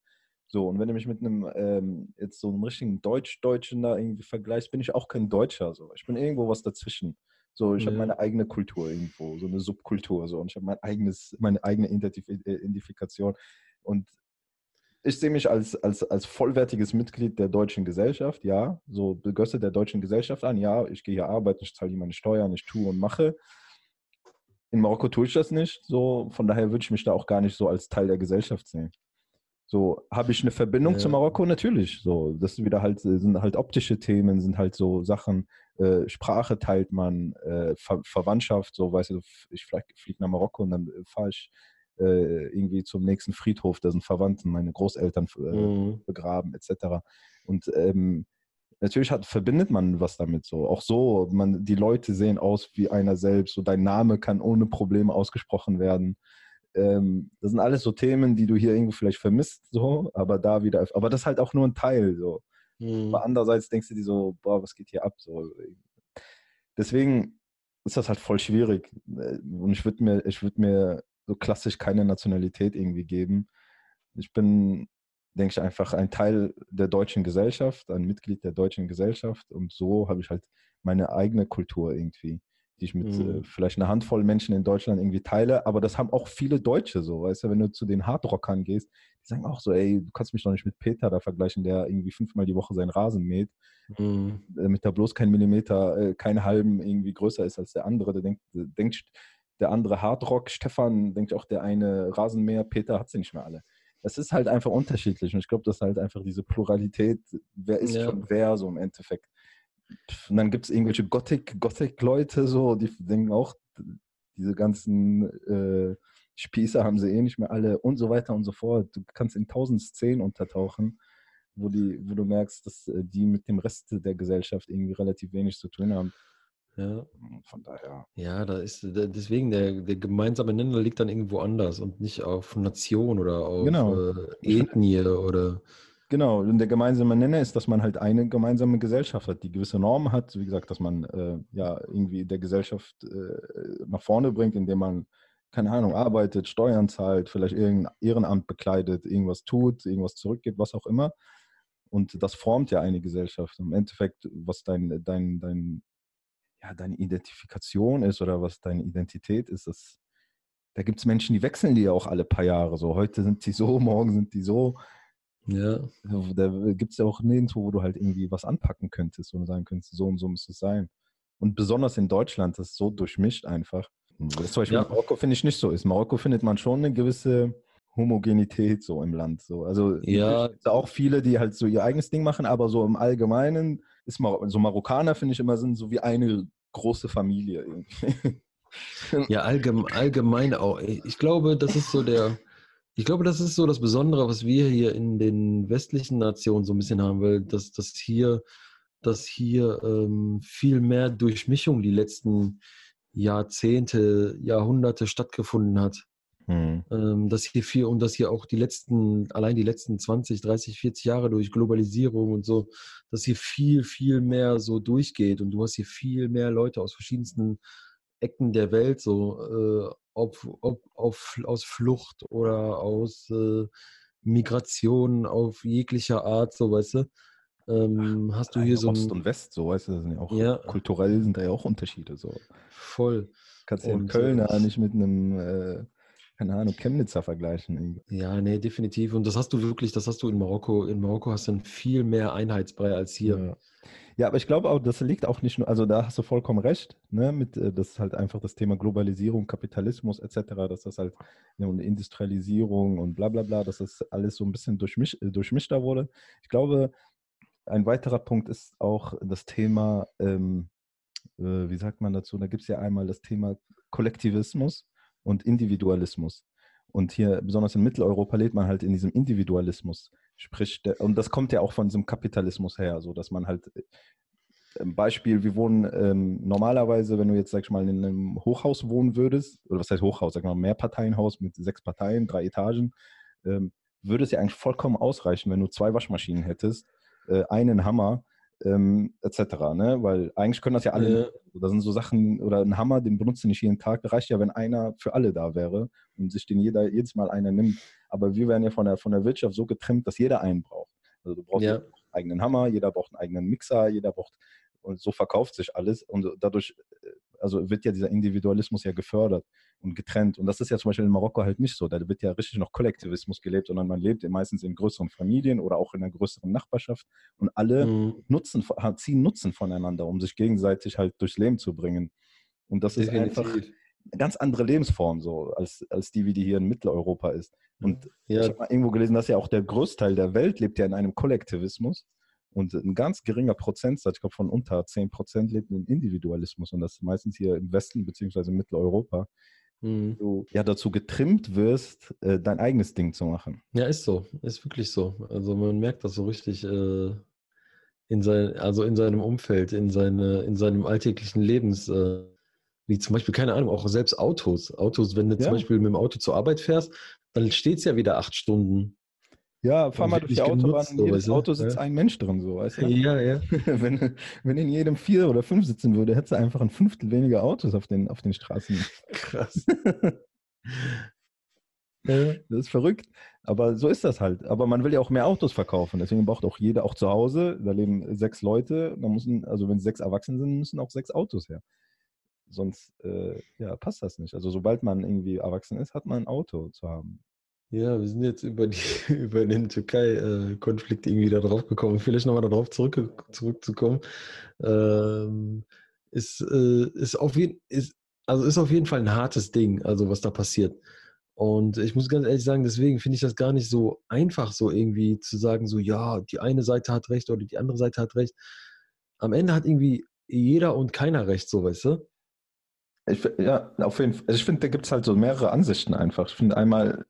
So, und wenn du mich mit einem, ähm, jetzt so einem richtigen Deutsch-Deutschen da irgendwie vergleichst, bin ich auch kein Deutscher. So. Ich bin irgendwo was dazwischen. So, ich ja. habe meine eigene Kultur irgendwo, so eine Subkultur. So, und ich habe mein eigenes, meine eigene äh, Identifikation. Und ich sehe mich als, als, als vollwertiges Mitglied der deutschen Gesellschaft, ja. So begösse der deutschen Gesellschaft an, ja, ich gehe hier arbeiten, ich zahle hier meine Steuern, ich tue und mache. In Marokko tue ich das nicht, so von daher würde ich mich da auch gar nicht so als Teil der Gesellschaft sehen. So, habe ich eine Verbindung ja. zu Marokko? Natürlich. So, das sind wieder halt, sind halt optische Themen, sind halt so Sachen, äh, Sprache teilt man, äh, Ver Verwandtschaft, so, weißt du, ich fliege nach Marokko und dann äh, fahre ich äh, irgendwie zum nächsten Friedhof, da sind Verwandten, meine Großeltern äh, mhm. begraben, etc. Und ähm, natürlich hat, verbindet man was damit so. Auch so, man, die Leute sehen aus wie einer selbst, so dein Name kann ohne Probleme ausgesprochen werden. Ähm, das sind alles so Themen, die du hier irgendwo vielleicht vermisst, so, aber da wieder, aber das ist halt auch nur ein Teil, so. Mhm. Aber andererseits denkst du dir so, boah, was geht hier ab, so. Deswegen ist das halt voll schwierig. Äh, und ich würde mir, ich würde mir so klassisch keine Nationalität irgendwie geben. Ich bin, denke ich, einfach ein Teil der deutschen Gesellschaft, ein Mitglied der deutschen Gesellschaft und so habe ich halt meine eigene Kultur irgendwie, die ich mit äh, mhm. äh, vielleicht einer Handvoll Menschen in Deutschland irgendwie teile, aber das haben auch viele Deutsche so, weißt du, wenn du zu den Hardrockern gehst, die sagen auch so, ey, du kannst mich doch nicht mit Peter da vergleichen, der irgendwie fünfmal die Woche seinen Rasen mäht, mhm. damit er bloß kein Millimeter, äh, keinen halben irgendwie größer ist als der andere, der denkt, denkt der andere Hardrock, Stefan denkt auch, der eine Rasenmäher, Peter hat sie nicht mehr alle. Es ist halt einfach unterschiedlich und ich glaube, das ist halt einfach diese Pluralität, wer ist ja. schon wer so im Endeffekt. Und dann gibt es irgendwelche Gothic-Leute Gothic so, die denken auch, diese ganzen äh, Spießer haben sie eh nicht mehr alle und so weiter und so fort. Du kannst in tausend Szenen untertauchen, wo, die, wo du merkst, dass äh, die mit dem Rest der Gesellschaft irgendwie relativ wenig zu tun haben. Ja. Von daher. Ja, da ist deswegen der, der gemeinsame Nenner liegt dann irgendwo anders und nicht auf Nation oder auf genau. äh, Ethnie oder. Genau, und der gemeinsame Nenner ist, dass man halt eine gemeinsame Gesellschaft hat, die gewisse Normen hat. Wie gesagt, dass man äh, ja irgendwie der Gesellschaft äh, nach vorne bringt, indem man, keine Ahnung, arbeitet, Steuern zahlt, vielleicht irgendein Ehrenamt bekleidet, irgendwas tut, irgendwas zurückgibt, was auch immer. Und das formt ja eine Gesellschaft. Im Endeffekt, was dein, dein, dein ja, deine Identifikation ist oder was deine Identität ist, das, da gibt es Menschen, die wechseln die ja auch alle paar Jahre. So, heute sind die so, morgen sind die so. Ja. Da gibt es ja auch nirgendwo, wo du halt irgendwie was anpacken könntest und sagen könntest, so und so muss es sein. Und besonders in Deutschland, das ist so durchmischt einfach. Das zum Beispiel ja. in Marokko finde ich nicht so ist. Marokko findet man schon eine gewisse Homogenität so im Land. So. Also ja. auch viele, die halt so ihr eigenes Ding machen, aber so im Allgemeinen ist Mar so Marokkaner, finde ich immer, sind so wie eine große Familie irgendwie. Ja, allgemein, allgemein auch. Ich glaube, das ist so der, ich glaube, das ist so das Besondere, was wir hier in den westlichen Nationen so ein bisschen haben, weil dass, dass hier, dass hier ähm, viel mehr Durchmischung die letzten Jahrzehnte, Jahrhunderte stattgefunden hat. Mhm. Ähm, dass hier viel und dass hier auch die letzten, allein die letzten 20, 30, 40 Jahre durch Globalisierung und so, dass hier viel, viel mehr so durchgeht und du hast hier viel mehr Leute aus verschiedensten Ecken der Welt, so äh, ob, ob auf, aus Flucht oder aus äh, Migration auf jeglicher Art, so weißt du. Ähm, Ach, hast du hier so Ost und West, so weißt du, das sind ja auch ja, kulturell sind da ja auch Unterschiede so. Voll. Kannst ja in Köln ja nicht mit einem äh, keine Ahnung, Chemnitzer vergleichen. Ja, nee, definitiv. Und das hast du wirklich, das hast du in Marokko. In Marokko hast du viel mehr Einheitsbrei als hier. Ja. ja. aber ich glaube auch, das liegt auch nicht nur, also da hast du vollkommen recht, ne, mit, äh, das ist halt einfach das Thema Globalisierung, Kapitalismus etc., dass das halt ja, und Industrialisierung und bla bla bla, dass das alles so ein bisschen durchmisch, äh, durchmischter wurde. Ich glaube, ein weiterer Punkt ist auch das Thema, ähm, äh, wie sagt man dazu, da gibt es ja einmal das Thema Kollektivismus und Individualismus. Und hier, besonders in Mitteleuropa, lebt man halt in diesem Individualismus. Sprich, der, und das kommt ja auch von diesem Kapitalismus her, so dass man halt, äh, Beispiel, wir wohnen ähm, normalerweise, wenn du jetzt, sag ich mal, in einem Hochhaus wohnen würdest, oder was heißt Hochhaus, sag mal, Mehrparteienhaus mit sechs Parteien, drei Etagen, ähm, würde es ja eigentlich vollkommen ausreichen, wenn du zwei Waschmaschinen hättest, äh, einen Hammer, ähm, etc. Ne? Weil eigentlich können das ja alle. Ja. Das sind so Sachen, oder ein Hammer, den benutzt du nicht jeden Tag. Reicht ja, wenn einer für alle da wäre und sich den jeder jedes Mal einer nimmt. Aber wir werden ja von der, von der Wirtschaft so getrimmt, dass jeder einen braucht. Also du brauchst Ja. einen eigenen Hammer, jeder braucht einen eigenen Mixer, jeder braucht und so verkauft sich alles und dadurch äh, also wird ja dieser Individualismus ja gefördert und getrennt. Und das ist ja zum Beispiel in Marokko halt nicht so, da wird ja richtig noch Kollektivismus gelebt, sondern man lebt meistens in größeren Familien oder auch in einer größeren Nachbarschaft. Und alle Mhm. nutzen, ziehen Nutzen voneinander, um sich gegenseitig halt durchs Leben zu bringen. Und das ist einfach Definitiv. eine ganz andere Lebensform so als, als die, wie die hier in Mitteleuropa ist. Und ich Ja, habe mal irgendwo gelesen, dass ja auch der Großteil der Welt lebt ja in einem Kollektivismus und ein ganz geringer Prozentsatz, ich glaube von unter 10 Prozent, lebt in Individualismus und das ist meistens hier im Westen beziehungsweise in Mitteleuropa, mhm. du ja dazu getrimmt wirst, äh, dein eigenes Ding zu machen. ja, ist so. Ist wirklich so. Also man merkt das so richtig äh, in sein, also in seinem Umfeld, in, seine, in seinem alltäglichen Lebens. Äh, wie zum Beispiel, keine Ahnung, auch selbst Autos. Autos, wenn du Ja. zum Beispiel mit dem Auto zur Arbeit fährst, dann steht es ja wieder acht Stunden. Ja, fahr mal durch die Autobahn, genutzt, in so? Auto sitzt Ja. ein Mensch drin, so, weißt du? Ja, ja. wenn, wenn in jedem vier oder fünf sitzen würde, hättest du einfach ein Fünftel weniger Autos auf den, auf den Straßen. Krass. Das ist verrückt. Aber so ist das halt. Aber man will ja auch mehr Autos verkaufen. Deswegen braucht auch jeder, auch zu Hause, da leben sechs Leute, da müssen, also wenn sechs erwachsen sind, müssen auch sechs Autos her. Sonst äh, ja, passt das nicht. Also sobald man irgendwie erwachsen ist, hat man ein Auto zu haben. Ja, wir sind jetzt über, die, über den Türkei-Konflikt irgendwie da drauf gekommen. Vielleicht nochmal darauf zurück, zurückzukommen. Ähm, ist, äh, ist, auf jeden, ist, also ist auf jeden Fall ein hartes Ding, also was da passiert. Und ich muss ganz ehrlich sagen, deswegen finde ich das gar nicht so einfach, so irgendwie zu sagen, so ja, die eine Seite hat recht oder die andere Seite hat recht. Am Ende hat irgendwie jeder und keiner recht, so weißt du? Ich, ja, auf jeden Fall. Also ich finde, da gibt es halt so mehrere Ansichten einfach. Ich finde einmal,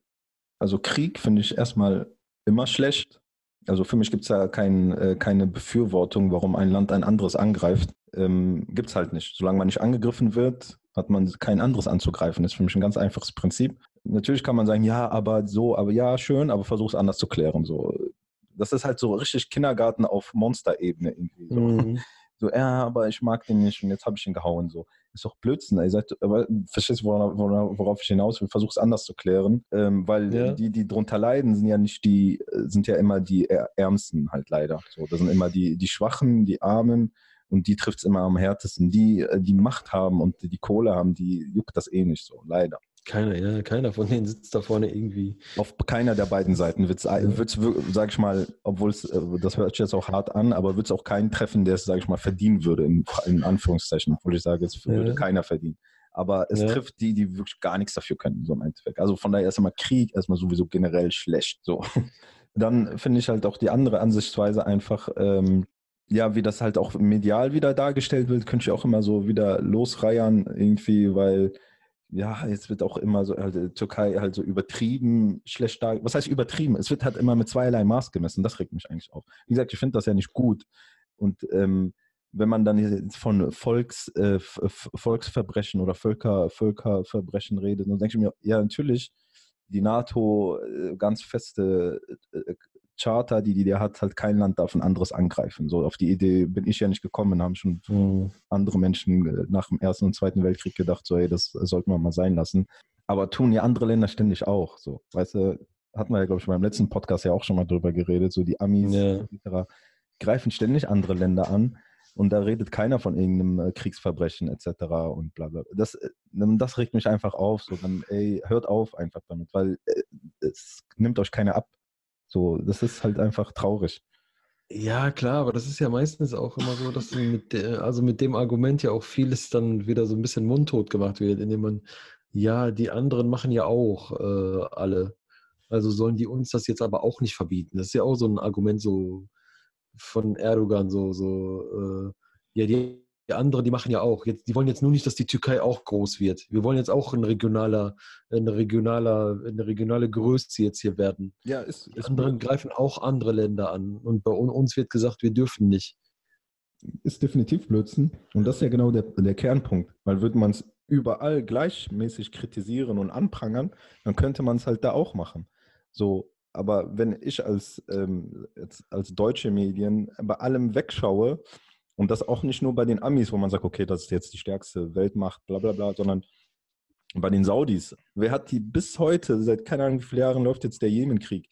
also Krieg finde ich erstmal immer schlecht. Also für mich gibt es ja kein, äh, keine Befürwortung, warum ein Land ein anderes angreift. Ähm, gibt es halt nicht. Solange man nicht angegriffen wird, hat man kein anderes anzugreifen. Das ist für mich ein ganz einfaches Prinzip. Natürlich kann man sagen, ja, aber so, aber ja, schön, aber versuch es anders zu klären. So. Das ist halt so richtig Kindergarten auf Monsterebene irgendwie. So. Mhm. So, ja, aber ich mag den nicht und jetzt habe ich ihn gehauen. So, ist doch Blödsinn. Ihr seid, aber verstehst du, worauf, worauf ich hinaus will? Versuch es anders zu klären, ähm, weil Ja. die, die drunter leiden, sind ja nicht die, äh, sind ja immer die Ärmsten halt leider. So, das sind immer die, die Schwachen, die Armen und die trifft es immer am härtesten. Die, äh, die Macht haben und die Kohle haben, die juckt das eh nicht so, leider. Keiner, ja, keiner von denen sitzt da vorne irgendwie. Auf keiner der beiden Seiten wird es, sag ich mal, obwohl es, äh, das hört sich jetzt auch hart an, aber wird es auch keinen treffen, der es, sag ich mal, verdienen würde, in, in Anführungszeichen, obwohl ich sage, es würde Ja. keiner verdienen. Aber es Ja. trifft die, die wirklich gar nichts dafür können, so im Endeffekt. Also von daher immer Krieg erstmal sowieso generell schlecht. So. Dann finde ich halt auch die andere Ansichtsweise einfach, ähm, ja, wie das halt auch medial wieder dargestellt wird, könnte ich auch immer so wieder losreiern irgendwie, weil ja, jetzt wird auch immer so, äh, Türkei halt so übertrieben schlecht dar. Was heißt übertrieben? Es wird halt immer mit zweierlei Maß gemessen. Das regt mich eigentlich auf. Wie gesagt, ich finde das ja nicht gut. Und ähm, wenn man dann von Volks, äh, Volksverbrechen oder Völker, Völkerverbrechen redet, dann denke ich mir, ja, natürlich, die NATO äh, ganz feste äh, Charta, die die hat, halt kein Land darf ein anderes angreifen. So auf die Idee bin ich ja nicht gekommen, haben schon andere Menschen äh, nach dem Ersten und Zweiten Weltkrieg gedacht, so, ey, das sollten wir mal sein lassen. Aber tun ja andere Länder ständig auch. So, weißt du, hatten wir ja, glaube ich, beim letzten Podcast ja auch schon mal drüber geredet, so die Amis Ja. etc. greifen ständig andere Länder an und da redet keiner von irgendeinem äh, Kriegsverbrechen etc. und bla bla. Das, äh, das regt mich einfach auf. So, dann, ey, hört auf einfach damit, weil es nimmt euch keiner ab. So, das ist halt einfach traurig. Ja, klar, aber das ist ja meistens auch immer so, dass mit, also mit dem Argument ja auch vieles dann wieder so ein bisschen mundtot gemacht wird, indem man, ja, die anderen machen ja auch äh, alle. Also sollen die uns das jetzt aber auch nicht verbieten. Das ist ja auch so ein Argument so von Erdogan, so, so, äh, ja, die, die anderen, die machen ja auch. Jetzt, die wollen jetzt nur nicht, dass die Türkei auch groß wird. Wir wollen jetzt auch ein regionaler, ein regionaler, eine regionale Größe jetzt hier werden. Ja, ist, Die anderen greifen auch andere Länder an. Und bei un- uns wird gesagt, wir dürfen nicht. ist definitiv Blödsinn. Und das ist ja genau der, der Kernpunkt. Weil würde man es überall gleichmäßig kritisieren und anprangern, dann könnte man es halt da auch machen. So, aber wenn ich als, ähm, als deutsche Medien bei allem wegschaue, und das auch nicht nur bei den Amis, wo man sagt, okay, das ist jetzt die stärkste Weltmacht, bla bla bla, sondern bei den Saudis. Wer hat die bis heute, seit keine Ahnung wie viele Jahren läuft jetzt der Jemenkrieg,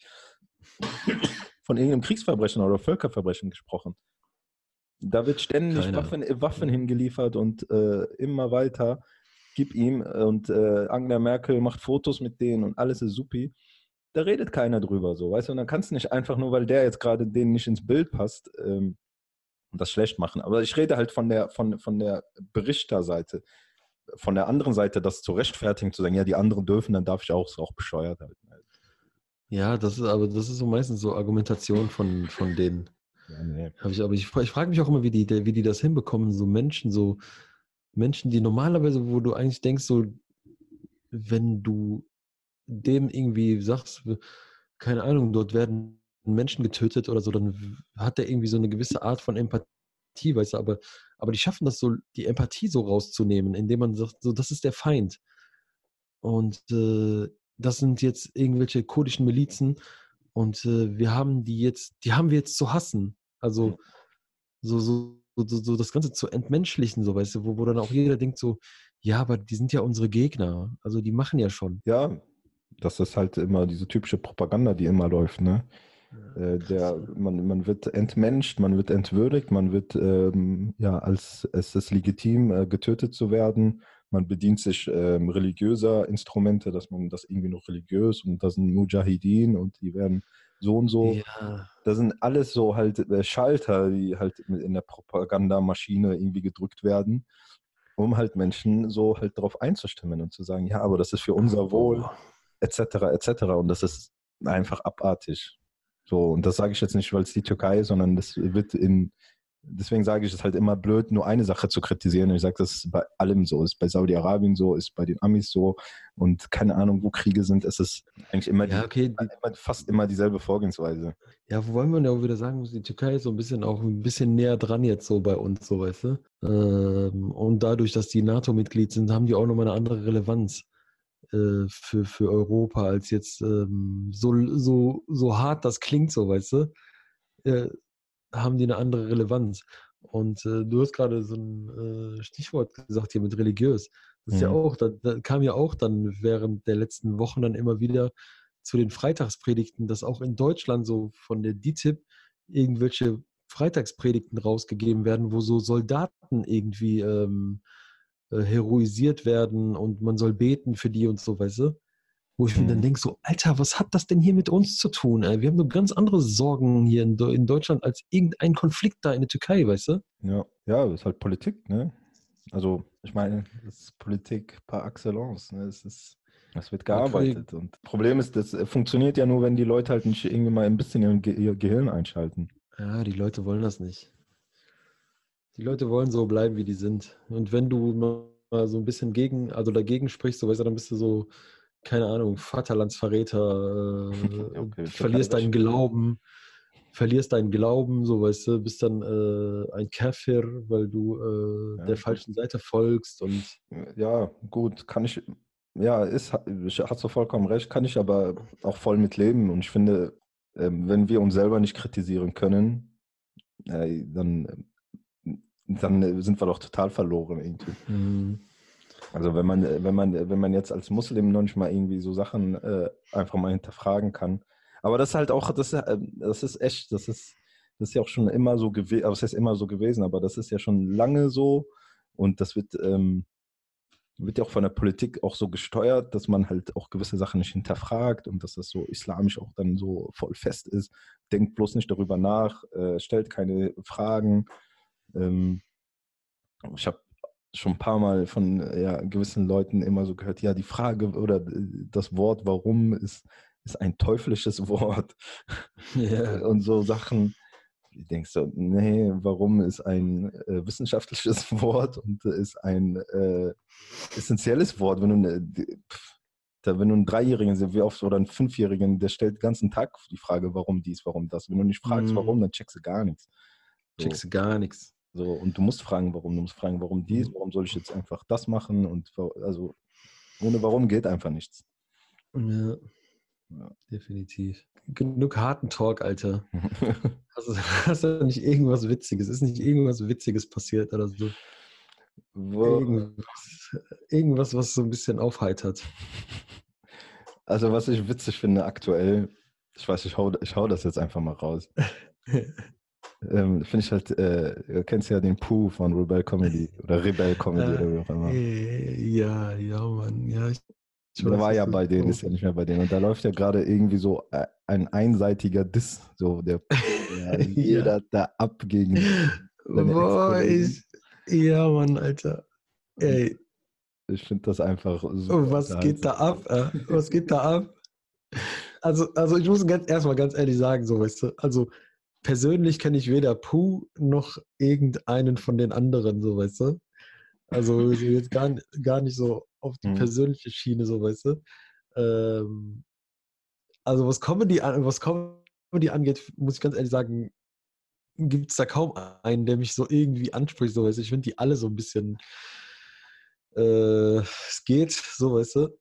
von irgendeinem Kriegsverbrechen oder Völkerverbrechen gesprochen? Da wird ständig Waffen, Waffen, hingeliefert und äh, immer weiter. Gib ihm und äh, Angela Merkel macht Fotos mit denen und alles ist supi da redet keiner drüber so, weißt du? Und dann kannst du nicht einfach nur, weil der jetzt gerade denen nicht ins Bild passt, ähm, das schlecht machen. Aber ich rede halt von der, von, von der Berichterseite. Von der anderen Seite, das zu rechtfertigen, zu sagen, ja, die anderen dürfen, dann darf ich auch, ist auch bescheuert halt. Ja, das ist aber das ist so meistens so Argumentation von, von denen. Ja, nee. ich, aber ich, ich frage mich auch immer, wie die, wie die das hinbekommen, so Menschen, so Menschen, die normalerweise, wo du eigentlich denkst, so, wenn du dem irgendwie sagst, keine Ahnung, dort werden Menschen getötet oder so, dann hat er irgendwie so eine gewisse Art von Empathie, weißt du, aber, aber die schaffen das so, die Empathie so rauszunehmen, indem man sagt, so, das ist der Feind. Und äh, das sind jetzt irgendwelche kurdischen Milizen und äh, wir haben die jetzt, die haben wir jetzt zu hassen. Also so, so, so, so das Ganze zu entmenschlichen, so weißt du, wo, wo dann auch jeder denkt so, ja, aber die sind ja unsere Gegner. Also die machen ja schon. Ja, das ist halt immer diese typische Propaganda, die immer läuft, ne? Äh, der, man, man wird entmenscht, man wird entwürdigt, man wird ähm, ja als es ist legitim, äh, getötet zu werden. Man bedient sich ähm, religiöser Instrumente, dass man das irgendwie noch religiös und das sind Mujahideen und die werden so und so. Ja. Das sind alles so halt äh, Schalter, die halt in der Propagandamaschine irgendwie gedrückt werden, um halt Menschen so halt darauf einzustimmen und zu sagen, ja, aber das ist für unser Wohl etc. etc. Und das ist einfach abartig. So, und das sage ich jetzt nicht, weil es die Türkei ist, sondern das wird in, deswegen sage ich es halt immer blöd, nur eine Sache zu kritisieren. Ich sage, das ist bei allem so, ist bei Saudi-Arabien so, ist bei den Amis so und keine Ahnung, wo Kriege sind, es ist eigentlich immer, ja, okay. die, immer, fast immer dieselbe Vorgehensweise. Ja, wobei man ja auch wieder sagen muss, die Türkei ist so ein bisschen auch ein bisschen näher dran jetzt so bei uns, so weißt du. Ähm, und dadurch, dass die NATO-Mitglied sind, haben die auch nochmal eine andere Relevanz. Äh, für, für Europa, als jetzt ähm, so, so, so hart das klingt, so weißt du, äh, haben die eine andere Relevanz. Und äh, du hast gerade so ein äh, Stichwort gesagt hier mit religiös. Das ist mhm. ja auch, da, da, kam ja auch dann während der letzten Wochen dann immer wieder zu den Freitagspredigten, dass auch in Deutschland so von der DITIB irgendwelche Freitagspredigten rausgegeben werden, wo so Soldaten irgendwie ähm, äh, heroisiert werden und man soll beten für die und so, weißt du? Wo ich mhm. mir dann mhm. denke, so, Alter, was hat das denn hier mit uns zu tun? Ey? Wir haben so ganz andere Sorgen hier in, in Deutschland als irgendein Konflikt da in der Türkei, weißt du? Ja, ja, das ist halt Politik, ne? Also, ich meine, das ist Politik par excellence, ne? Es ist es wird gearbeitet. Und das Problem ist, das funktioniert ja nur, wenn die Leute halt nicht irgendwie mal ein bisschen ihr Gehirn einschalten. Ja, die Leute wollen das nicht. Die Leute wollen so bleiben, wie die sind. Und wenn du mal so ein bisschen gegen, also dagegen sprichst, so weißt du, dann bist du so, keine Ahnung, Vaterlandsverräter, äh, okay, verlierst deinen Glauben, verlierst deinen Glauben, so weißt du, bist dann äh, ein Kafir, weil du äh, ja, der falschen Seite folgst und ja, gut, kann ich, ja, ist, hat so vollkommen recht, kann ich aber auch voll mit leben und ich finde, ähm, wenn wir uns selber nicht kritisieren können, dann dann äh, sind wir doch total verloren irgendwie. Mhm. Also wenn man, wenn man, wenn man jetzt als Muslim noch nicht mal irgendwie so Sachen äh, einfach mal hinterfragen kann. Aber das ist halt auch, das, äh, das ist echt, das ist, das ist ja auch schon immer so gewesen, aber es ist immer so gewesen, aber das ist ja schon lange so und das wird, ähm, wird ja auch von der Politik auch so gesteuert, dass man halt auch gewisse Sachen nicht hinterfragt und dass das so islamisch auch dann so voll fest ist. Denkt bloß nicht darüber nach, äh, stellt keine Fragen ähm, ich habe schon ein paar Mal von ja, gewissen Leuten immer so gehört, ja, die Frage oder das Wort warum ist, ist ein teuflisches Wort. Yeah. Und so Sachen, du denkst so, nee, warum ist ein äh, wissenschaftliches Wort und ist ein äh, essentielles Wort. Wenn du, ne, pff, da, wenn du einen Dreijährigen siehst, wie oft, oder einen Fünfjährigen, der stellt den ganzen Tag die Frage, warum dies, warum das. Wenn du nicht fragst, mm. warum, dann checkst du gar nichts. So. Checkst du gar nichts. So, und du musst fragen, warum. Du musst fragen, warum dies, mhm. warum soll ich jetzt einfach das machen? Und also ohne warum geht einfach nichts. Ja. Ja. Definitiv. Genug harten Talk, Alter. hast, du, hast du nicht irgendwas Witziges? Ist nicht irgendwas Witziges passiert oder so? Irgendwas, irgendwas, was so ein bisschen aufheitert. Also, was ich witzig finde aktuell, ich weiß, ich hau, ich hau das jetzt einfach mal raus. ähm, finde ich halt, äh, du kennst ja den Pooh von Rebel Comedy oder Rebel Comedy äh, oder wie auch immer. Äh, ja, ja, Mann, ja. Ich, ich der war ja bei denen, ist ja nicht mehr bei denen. Und da läuft ja gerade irgendwie so äh, ein einseitiger Diss, so der, der jeder da ab gegen Boah, ich, ja, Mann, Alter. Ey. Ich finde das einfach so. Was geht da ab? Äh? Was geht da ab? Also, also ich muss ganz erstmal ganz ehrlich sagen, so weißt du, also persönlich kenne ich weder Pooh noch irgendeinen von den anderen, so weißt du. Also so jetzt gar, gar nicht so auf die mhm. persönliche Schiene, so weißt du. Ähm, also was Comedy, was Comedy angeht, muss ich ganz ehrlich sagen, gibt es da kaum einen, der mich so irgendwie anspricht, so weißt du. Ich finde die alle so ein bisschen, äh, es geht, so weißt du.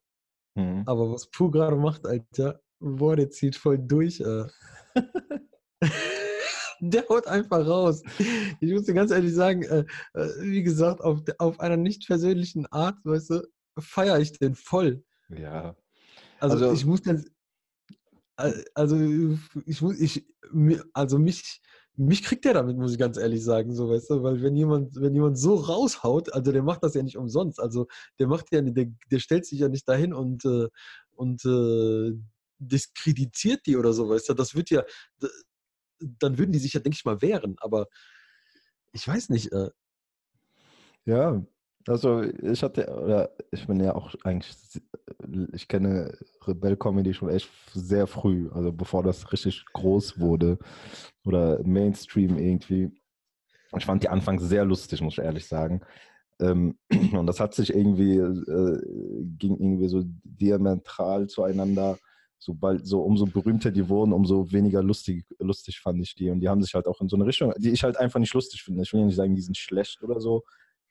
Mhm. Aber was Pooh gerade macht, Alter, boah, der zieht voll durch. Äh. der haut einfach raus. Ich muss dir ganz ehrlich sagen, äh, äh, wie gesagt, auf, auf einer nicht persönlichen Art, weißt du, feiere ich den voll. Ja. Also, also ich muss dann, also ich muss, ich, also mich, mich kriegt der damit, muss ich ganz ehrlich sagen, so weißt du, weil wenn jemand, wenn jemand so raushaut, also der macht das ja nicht umsonst, also der macht ja, der, der stellt sich ja nicht dahin und äh, und äh, diskreditiert die oder so, weißt du, das wird ja, dann würden die sich ja, denke ich mal, wehren, aber ich weiß nicht. Äh, ja, also ich hatte, oder ich bin ja auch eigentlich, ich kenne Rebell Comedy schon echt sehr früh, also bevor das richtig groß wurde oder Mainstream irgendwie. Ich fand die anfangs sehr lustig, muss ich ehrlich sagen. Ähm, und das hat sich irgendwie, äh, ging irgendwie so diametral zueinander sobald so umso berühmter die wurden, umso weniger lustig, lustig fand ich die. Und die haben sich halt auch in so eine Richtung, die ich halt einfach nicht lustig finde. Ich will ja nicht sagen, die sind schlecht oder so.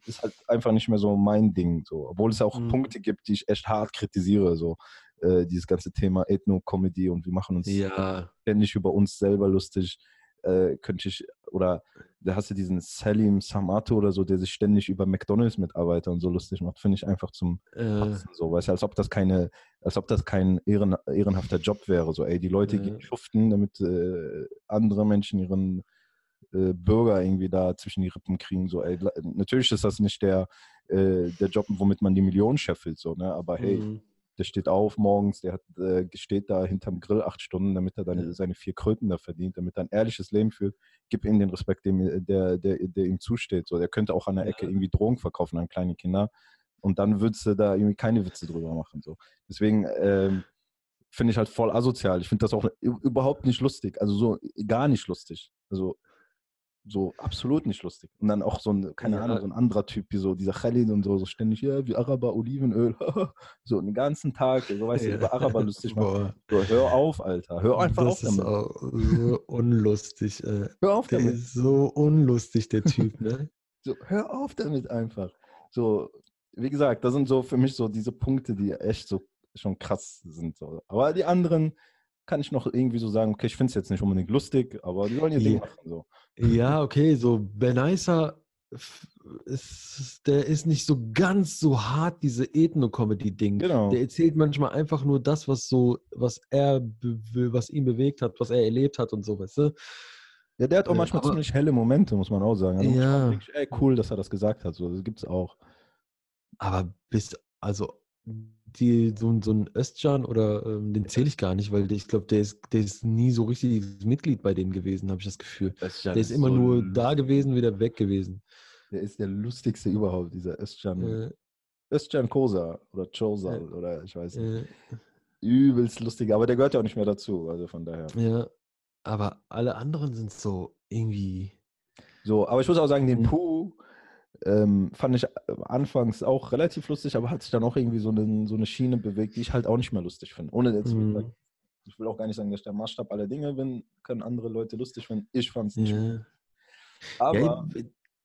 Ist halt einfach nicht mehr so mein Ding. So. Obwohl es auch mhm. Punkte gibt, die ich echt hart kritisiere. So äh, dieses ganze Thema Ethno-Comedy und wir machen uns ja. ständig über uns selber lustig äh, könnte ich, oder da hast du diesen Salim Samato oder so, der sich ständig über McDonalds-Mitarbeiter und so lustig macht, finde ich einfach zum äh. so, weißt du, als ob das keine, als ob das kein ehren, ehrenhafter Job wäre. So, ey, die Leute äh. gehen schuften, damit äh, andere Menschen ihren äh, Bürger irgendwie da zwischen die Rippen kriegen. So, ey, natürlich ist das nicht der, äh, der Job, womit man die Millionen scheffelt, so, ne? Aber hey, mhm der steht auf morgens, der hat, äh, steht da hinterm Grill acht Stunden, damit er dann seine vier Kröten da verdient, damit er ein ehrliches Leben führt. Gib ihm den Respekt, dem, der, der, der ihm zusteht. So, der könnte auch an der Ecke irgendwie Drogen verkaufen an kleine Kinder. Und dann würdest du da irgendwie keine Witze drüber machen. So. Deswegen ähm, finde ich halt voll asozial. Ich finde das auch überhaupt nicht lustig. Also so gar nicht lustig. Also so absolut nicht lustig. Und dann auch so ein, keine ja. Ahnung, so ein anderer Typ, wie so dieser Khalid und so, so ständig, ja, wie Araber, Olivenöl, so den ganzen Tag, so weißt du, über Araber lustig machen. So, hör auf, Alter, hör einfach das auf damit. Das ist auch so unlustig. Äh. Hör auf der damit. ist so unlustig, der Typ, ne? so, hör auf damit einfach. So, wie gesagt, das sind so für mich so diese Punkte, die echt so schon krass sind. So. Aber die anderen, kann ich noch irgendwie so sagen, okay, ich finde es jetzt nicht unbedingt lustig, aber die wollen ihr Ding machen. So. Ja, okay, so Benaisa, ist, der ist nicht so ganz so hart, diese Ethno-Comedy-Ding. Genau. Der erzählt manchmal einfach nur das, was so, was er, was ihn bewegt hat, was er erlebt hat und so, weißt du? Ja, der hat auch manchmal aber, ziemlich helle Momente, muss man auch sagen. Also ja. Ich, ey, cool, dass er das gesagt hat. So, das gibt's auch. Aber bis, also die, so, so ein Östjan oder ähm, den zähle ich gar nicht, weil ich glaube, der ist, der ist nie so richtig Mitglied bei denen gewesen, habe ich das Gefühl. Özcan der ist, ist immer so nur da gewesen, wieder weg gewesen. Der ist der lustigste überhaupt, dieser Östjan. Äh, Özcan Kosa oder Chosa äh, oder ich weiß nicht. Äh, Übelst lustig, aber der gehört ja auch nicht mehr dazu, also von daher. Ja, aber alle anderen sind so irgendwie. So, aber ich muss auch sagen, den hm. Ähm, fand ich äh, anfangs auch relativ lustig, aber hat sich dann auch irgendwie so eine, so eine Schiene bewegt, die ich halt auch nicht mehr lustig finde. Ohne jetzt, mhm. ich will auch gar nicht sagen, dass ich der Maßstab aller Dinge bin, können andere Leute lustig finden. Ich fand es nicht. Ja. Aber. Ja,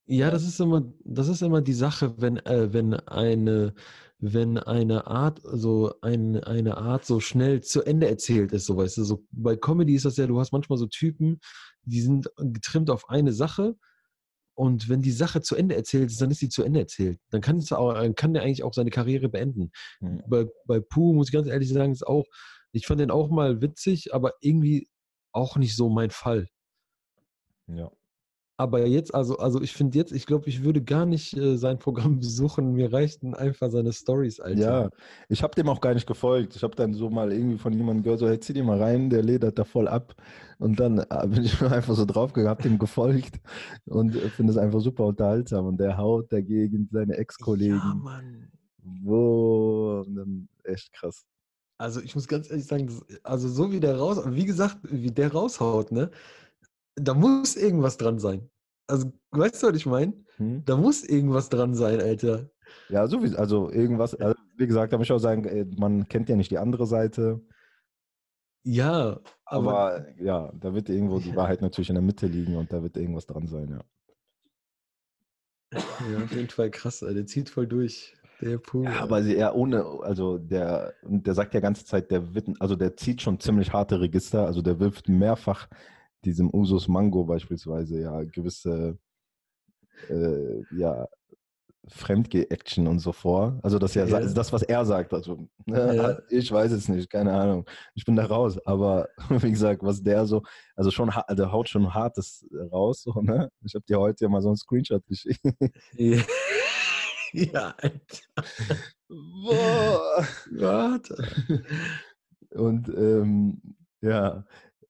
ja, das ist immer, das ist immer die Sache, wenn, äh, wenn eine, wenn eine Art, so ein, eine Art so schnell zu Ende erzählt ist, so weißt du. So, bei Comedy ist das ja, du hast manchmal so Typen, die sind getrimmt auf eine Sache und wenn die Sache zu Ende erzählt ist, dann ist sie zu Ende erzählt. Dann kann, es auch, kann der eigentlich auch seine Karriere beenden. Mhm. Bei, bei Pooh muss ich ganz ehrlich sagen, ist auch, ich fand den auch mal witzig, aber irgendwie auch nicht so mein Fall. Ja. Aber jetzt, also, also ich finde jetzt, ich glaube, ich würde gar nicht äh, sein Programm besuchen. Mir reichten einfach seine Stories, Alter. Ja, ich habe dem auch gar nicht gefolgt. Ich habe dann so mal irgendwie von jemandem gehört, so, hey, zieh dir mal rein, der ledert da voll ab. Und dann äh, bin ich einfach so drauf gehabt, dem gefolgt und äh, finde es einfach super unterhaltsam. Und der haut dagegen seine Ex-Kollegen. Ja, Mann. Wo, dann echt krass. Also ich muss ganz ehrlich sagen, also so wie der raus, wie gesagt, wie der raushaut, ne? Da muss irgendwas dran sein. Also, weißt du, was ich meine? Hm? Da muss irgendwas dran sein, Alter. Ja, so wie, also irgendwas, also wie gesagt, da muss ich auch sagen, man kennt ja nicht die andere Seite. Ja, aber, aber ja, da wird irgendwo die Wahrheit natürlich in der Mitte liegen und da wird irgendwas dran sein, ja. Ja, auf jeden Fall krass, Alter. der zieht voll durch. Der Pooh. Ja, aber er ohne, also der, der sagt ja ganze Zeit, der wird, also der zieht schon ziemlich harte Register, also der wirft mehrfach diesem Usus Mango beispielsweise ja gewisse äh, ja, Fremdge-Action und so vor. Also das ja, ja. das, was er sagt. Also ja. ich weiß es nicht, keine Ahnung. Ich bin da raus. Aber wie gesagt, was der so, also schon, der haut schon hartes raus. So, ne? Ich habe dir heute ja mal so einen Screenshot geschickt. Ja, ja Alter. Boah. Warte. Und ähm, ja,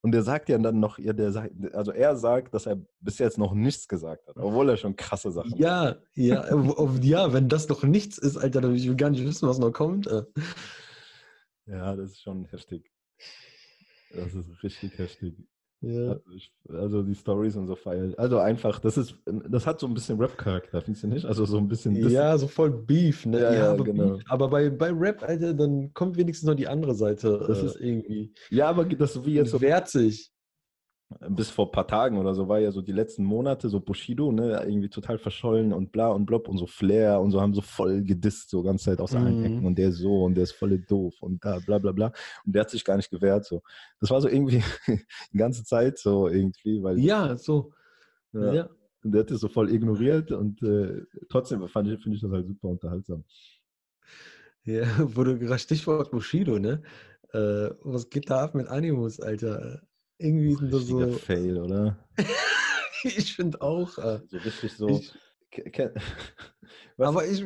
und der sagt ja dann noch, ja, der sagt, also er sagt, dass er bis jetzt noch nichts gesagt hat, obwohl er schon krasse Sachen Ja, hat. ja, ja, wenn das noch nichts ist, Alter, dann will ich gar nicht wissen, was noch kommt. Äh. Ja, das ist schon heftig. Das ist richtig heftig. Ja. Also, ich, also, die Stories und so feiern. Also einfach, das ist, das hat so ein bisschen Rap-Charakter, findest du nicht? Also so ein bisschen. Ja, so voll Beef, ne? Ja, ja, aber, genau. Beef. aber bei, bei Rap, Alter, dann kommt wenigstens noch die andere Seite. Das äh, ist irgendwie. Ja, aber das wie jetzt so. Wehrt sich bis vor ein paar Tagen oder so war ja so die letzten Monate so Bushido, ne, irgendwie total verschollen und bla und blob und so Flair und so haben so voll gedisst, so ganze Zeit aus mhm. allen Ecken und der ist so und der ist voll doof und da bla bla bla und der hat sich gar nicht gewehrt, so. Das war so irgendwie die ganze Zeit so irgendwie, weil. Ja, so. Ja. ja. Und der hat es so voll ignoriert und äh, trotzdem fand ich, finde ich das halt super unterhaltsam. Ja, wo du gerade Stichwort Bushido, ne? Äh, was geht da ab mit Animus, Alter? Irgendwie sind das so. Fail, oder? ich finde auch. Äh, so richtig so. Ich, aber ich.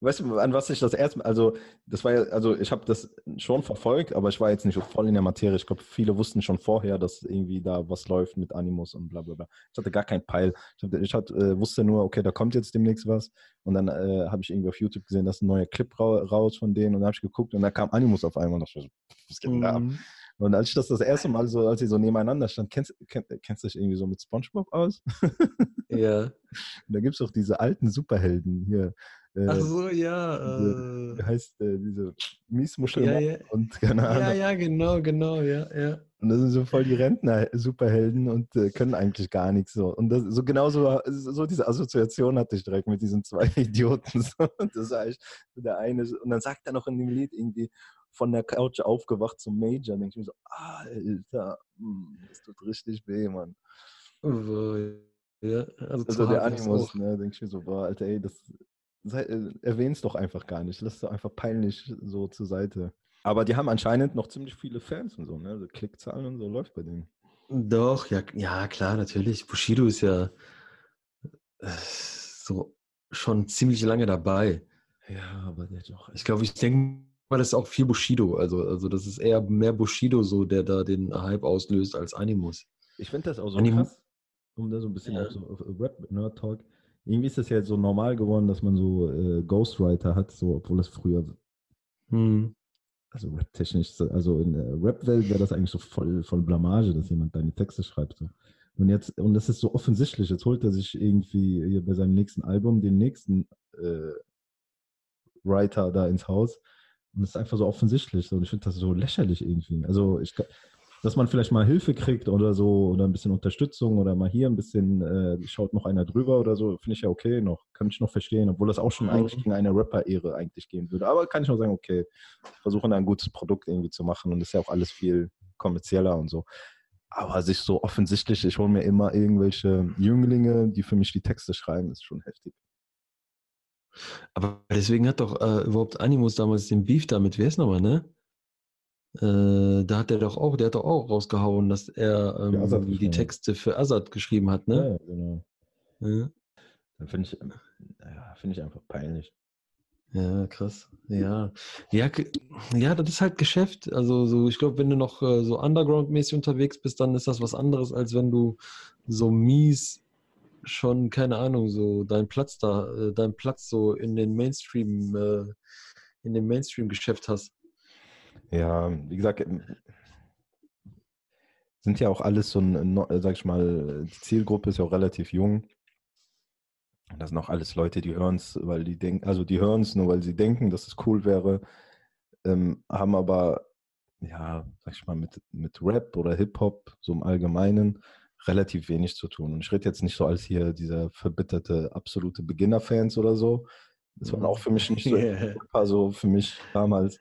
Weißt du, an was ich das erste also das war ja, also ich habe das schon verfolgt, aber ich war jetzt nicht voll in der Materie. Ich glaube, viele wussten schon vorher, dass irgendwie da was läuft mit Animus und bla bla bla. Ich hatte gar keinen Peil. Ich, hatte, ich hatte, äh, wusste nur, okay, da kommt jetzt demnächst was. Und dann äh, habe ich irgendwie auf YouTube gesehen, dass ein neuer Clip ra raus von denen und dann habe ich geguckt und da kam Animus auf einmal und dachte, was geht denn da ab? Und als ich das das erste Mal so, als sie so nebeneinander stand, kennst, kennst, kennst du dich irgendwie so mit Spongebob aus? Ja. Und da gibt es auch diese alten Superhelden hier. Äh, Ach so, ja. Diese, äh, heißt äh, diese Miesmuschel ja, ja. und keine Ahnung. Ja, ja, genau, genau, ja, ja. Und das sind so voll die Rentner-Superhelden und äh, können eigentlich gar nichts so. Und das, so genauso so diese Assoziation hatte ich direkt mit diesen zwei Idioten. So. Und das war echt der eine. Und dann sagt er noch in dem Lied irgendwie, von der Couch aufgewacht zum Major. Denke ich mir so, Alter, hm, das tut richtig weh, Mann. Ja, also, also der Animus, ne, denke ich mir so, boah, Alter, ey, das äh, erwähn's doch einfach gar nicht. Lass doch einfach peinlich so zur Seite. Aber die haben anscheinend noch ziemlich viele Fans und so, ne? Also Klickzahlen und so läuft bei denen. Doch, ja, ja, klar, natürlich. Bushido ist ja äh, so schon ziemlich lange dabei. Ja, aber der doch. Ich glaube, ich denke aber das ist auch viel Bushido. Also, also das ist eher mehr Bushido so, der da den Hype auslöst als Animus. Ich finde das auch so Anim krass, um da so ein bisschen ja. so Rap-Nerd-Talk. Irgendwie ist das ja so normal geworden, dass man so äh, Ghostwriter hat, so, obwohl das früher, hm. also rap-technisch, also in der Rap-Welt wäre das eigentlich so voll, voll Blamage, dass jemand deine Texte schreibt. So. Und jetzt, und das ist so offensichtlich, jetzt holt er sich irgendwie hier bei seinem nächsten Album den nächsten äh, Writer da ins Haus und das ist einfach so offensichtlich. Und ich finde das so lächerlich irgendwie. Also ich dass man vielleicht mal Hilfe kriegt oder so oder ein bisschen Unterstützung oder mal hier ein bisschen äh, schaut noch einer drüber oder so, finde ich ja okay noch, kann ich noch verstehen, obwohl das auch schon eigentlich in eine Rapper-Ehre eigentlich gehen würde. Aber kann ich noch sagen, okay, ich versuche ein gutes Produkt irgendwie zu machen und das ist ja auch alles viel kommerzieller und so. Aber sich so offensichtlich, ich hole mir immer irgendwelche Jünglinge, die für mich die Texte schreiben, ist schon heftig. Aber deswegen hat doch äh, überhaupt Animus damals den Beef damit, wer ist nochmal, ne? Äh, da hat er doch auch, der hat doch auch rausgehauen, dass er ähm, die Texte für Azad geschrieben hat, ne? Ja, genau. Ja. Da finde ich, ja, find ich einfach peinlich. Ja, krass. Ja. Ja, ja, das ist halt Geschäft. Also so, ich glaube, wenn du noch äh, so underground-mäßig unterwegs bist, dann ist das was anderes, als wenn du so mies schon, keine Ahnung, so deinen Platz da, äh, deinen Platz so in den Mainstream, äh, in dem Mainstream-Geschäft hast. Ja, wie gesagt, ähm, sind ja auch alles so ein, sag ich mal, die Zielgruppe ist ja auch relativ jung. Das sind auch alles Leute, die hören es, weil die denken, also die hören es nur, weil sie denken, dass es cool wäre, ähm, haben aber, ja, sag ich mal, mit, mit Rap oder Hip-Hop, so im Allgemeinen, relativ wenig zu tun. Und ich rede jetzt nicht so als hier dieser verbitterte, absolute Beginner-Fans oder so. Das war auch für mich nicht so yeah. so für mich damals.